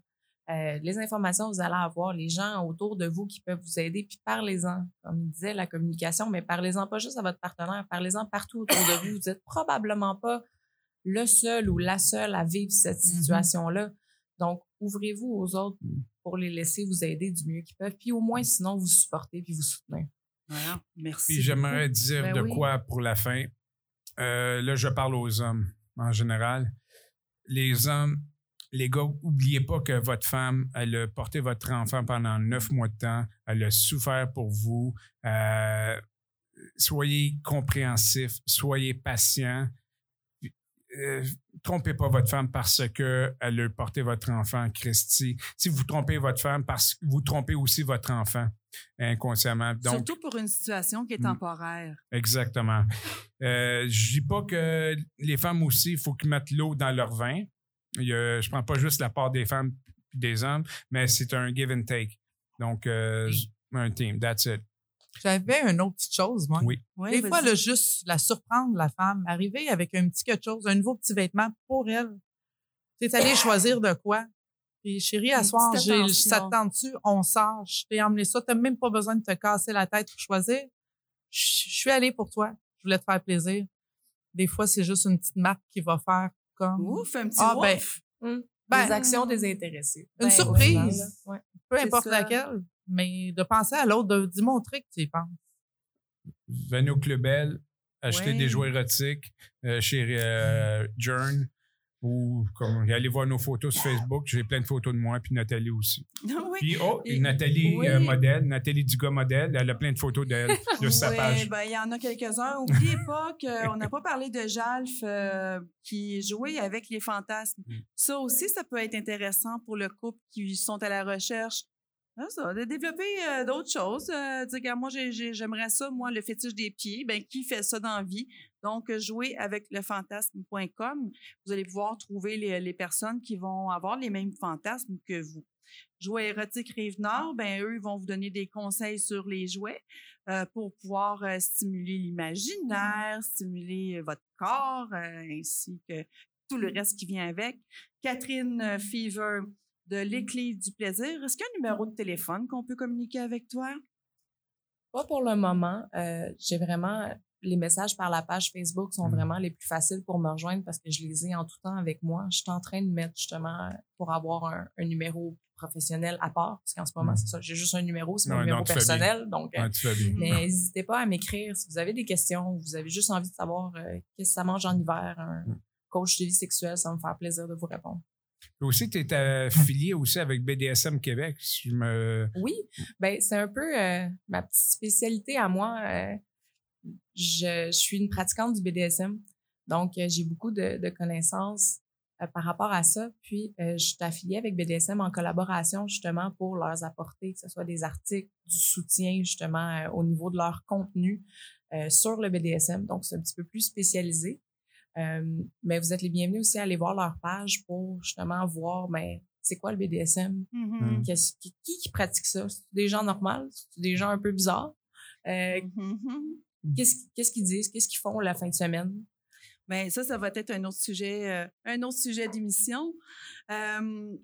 Euh, les informations que vous allez avoir, les gens autour de vous qui peuvent vous aider, puis parlez-en. Comme il disait, la communication, mais parlez-en pas juste à votre partenaire, parlez-en partout autour de vous. Vous êtes probablement pas le seul ou la seule à vivre cette Mhm. situation-là. Donc, ouvrez-vous aux autres pour les laisser vous aider du mieux qu'ils peuvent. Puis au moins, sinon, vous supportez puis vous soutenez. Voilà. Merci. Puis j'aimerais dire Ben de oui. quoi pour la fin. Euh, là, je parle aux hommes en général. Les hommes, les gars, oubliez pas que votre femme, elle a porté votre enfant pendant neuf mois de temps. Elle a souffert pour vous. Euh, soyez compréhensifs, soyez patients. Euh, trompez pas votre femme parce que elle a porté votre enfant, Christy. Si vous trompez votre femme, parce que vous trompez aussi votre enfant inconsciemment. Donc, Surtout pour une situation qui est Mm. temporaire. Exactement. Euh, je dis pas que les femmes aussi, il faut qu'ils mettent l'eau dans leur vin. A- je prends pas juste la part des femmes et des hommes, mais c'est un give and take. Donc, euh, un team, that's it. J'avais une autre petite chose, moi. Oui. Des fois, là, juste la surprendre, la femme, arriver avec un petit quelque chose, un nouveau petit vêtement pour elle. Tu es allé choisir de quoi? Puis, chérie, à soir, ça te tente-tu? On sort. Je t'ai emmené ça. T'as même pas besoin de te casser la tête pour choisir. Je suis allée pour toi. Je voulais te faire plaisir. Des fois, c'est juste une petite marque qui va faire comme Ouf, un petit Ah, ben. Ben, des actions désintéressées. une Ben, surprise. ouais. peu importe ça. laquelle, mais de penser à l'autre, de d'y montrer que tu y penses. Venez au Club Bell, achetez Ouais. des jouets érotiques euh, chez euh, Jern ou comme, allez voir nos photos sur Facebook. J'ai plein de photos de moi, puis Nathalie aussi. oui. Puis, oh, Et- Nathalie oui. euh, modèle, Nathalie Dugas modèle, elle a plein de photos d'elle de sa Oui, page. ben, il y en a quelques-uns. N'oubliez pas qu'on n'a pas parlé de Jalf euh, qui jouait avec les fantasmes. Mm. Ça aussi, ça peut être intéressant pour le couple qui sont à la recherche. Ah, de développer euh, d'autres choses. Euh, moi, j'ai- j'ai- j'aimerais ça, moi, le fétiche des pieds. Ben, qui fait ça dans la vie? Donc, euh, jouer avec lefantasme.com. Vous allez pouvoir trouver les, personnes qui vont avoir les mêmes fantasmes que vous. Jouets érotiques Rive-Nord, ben, eux, ils vont vous donner des conseils sur les jouets euh, pour pouvoir stimuler l'imaginaire, stimuler votre corps, ainsi que tout le reste qui vient avec. Catherine Fever de l'Éclise du plaisir. Est-ce qu'il y a un numéro de téléphone qu'on peut communiquer avec toi? Pas pour le moment. Euh, j'ai vraiment les messages par la page Facebook sont Mm. vraiment les plus faciles pour me rejoindre parce que je les ai en tout temps avec moi. Je suis en train de mettre justement pour avoir un, un numéro professionnel à part parce qu'en ce moment Mm. c'est ça, j'ai juste un numéro, c'est mon numéro non, personnel donc. euh, mais n'hésitez pas à m'écrire si vous avez des questions, vous avez juste envie de savoir euh, qu'est-ce que ça mange en hiver, un Mm. coach de vie sexuelle, ça va me faire plaisir de vous répondre. Puis aussi, tu es affilié aussi avec BDSM Québec. si Je me... Oui, ben c'est un peu euh, ma petite spécialité à moi. euh, je, je suis une pratiquante du BDSM, donc euh, j'ai beaucoup de, de connaissances par rapport à ça. Puis je suis affiliée avec BDSM en collaboration justement pour leur apporter, que ce soit des articles, du soutien justement au niveau de leur contenu sur le BDSM. Donc c'est un petit peu plus spécialisé. Euh, mais vous êtes les bienvenus aussi à aller voir leur page pour justement voir, ben, c'est quoi le BDSM, Mm. Qu'est-ce- qui, qui qui pratique ça? C'est des gens normaux? C'est des gens un peu bizarres? Euh, Mhm. Qu'est-ce qu'est-ce qu'ils disent? Qu'est-ce qu'ils font la fin de semaine? Mais ça, ça va être un autre sujet, euh, un autre sujet d'émission. Euh,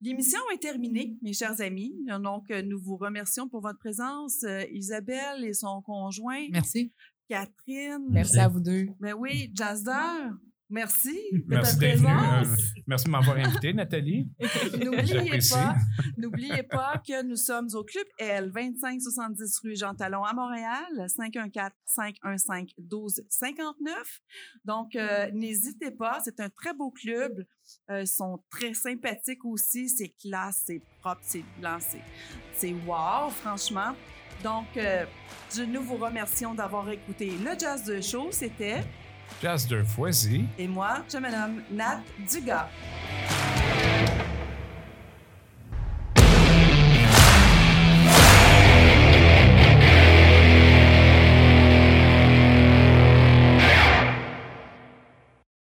L'émission est terminée, mes chers amis. Donc, nous vous remercions pour votre présence. Isabelle et son conjoint, Merci. Catherine. Merci à vous deux. Ben oui, Jazzer, merci de Merci ta d'être venu. présence. Euh, merci de m'avoir invité, Nathalie. N'oubliez pas, n'oubliez pas que nous sommes au Club L, 2570 rue Jean Talon à Montréal, 514-515-1259. Donc, euh, n'hésitez pas, c'est un très beau club. Euh, ils sont très sympathiques aussi, c'est classe, c'est propre, c'est blanc, c'est, c'est wow, franchement. Donc, euh, nous vous remercions d'avoir écouté le Jazz de Show. C'était, Jazz de Foisy. et moi, je me nomme Nat Dugas.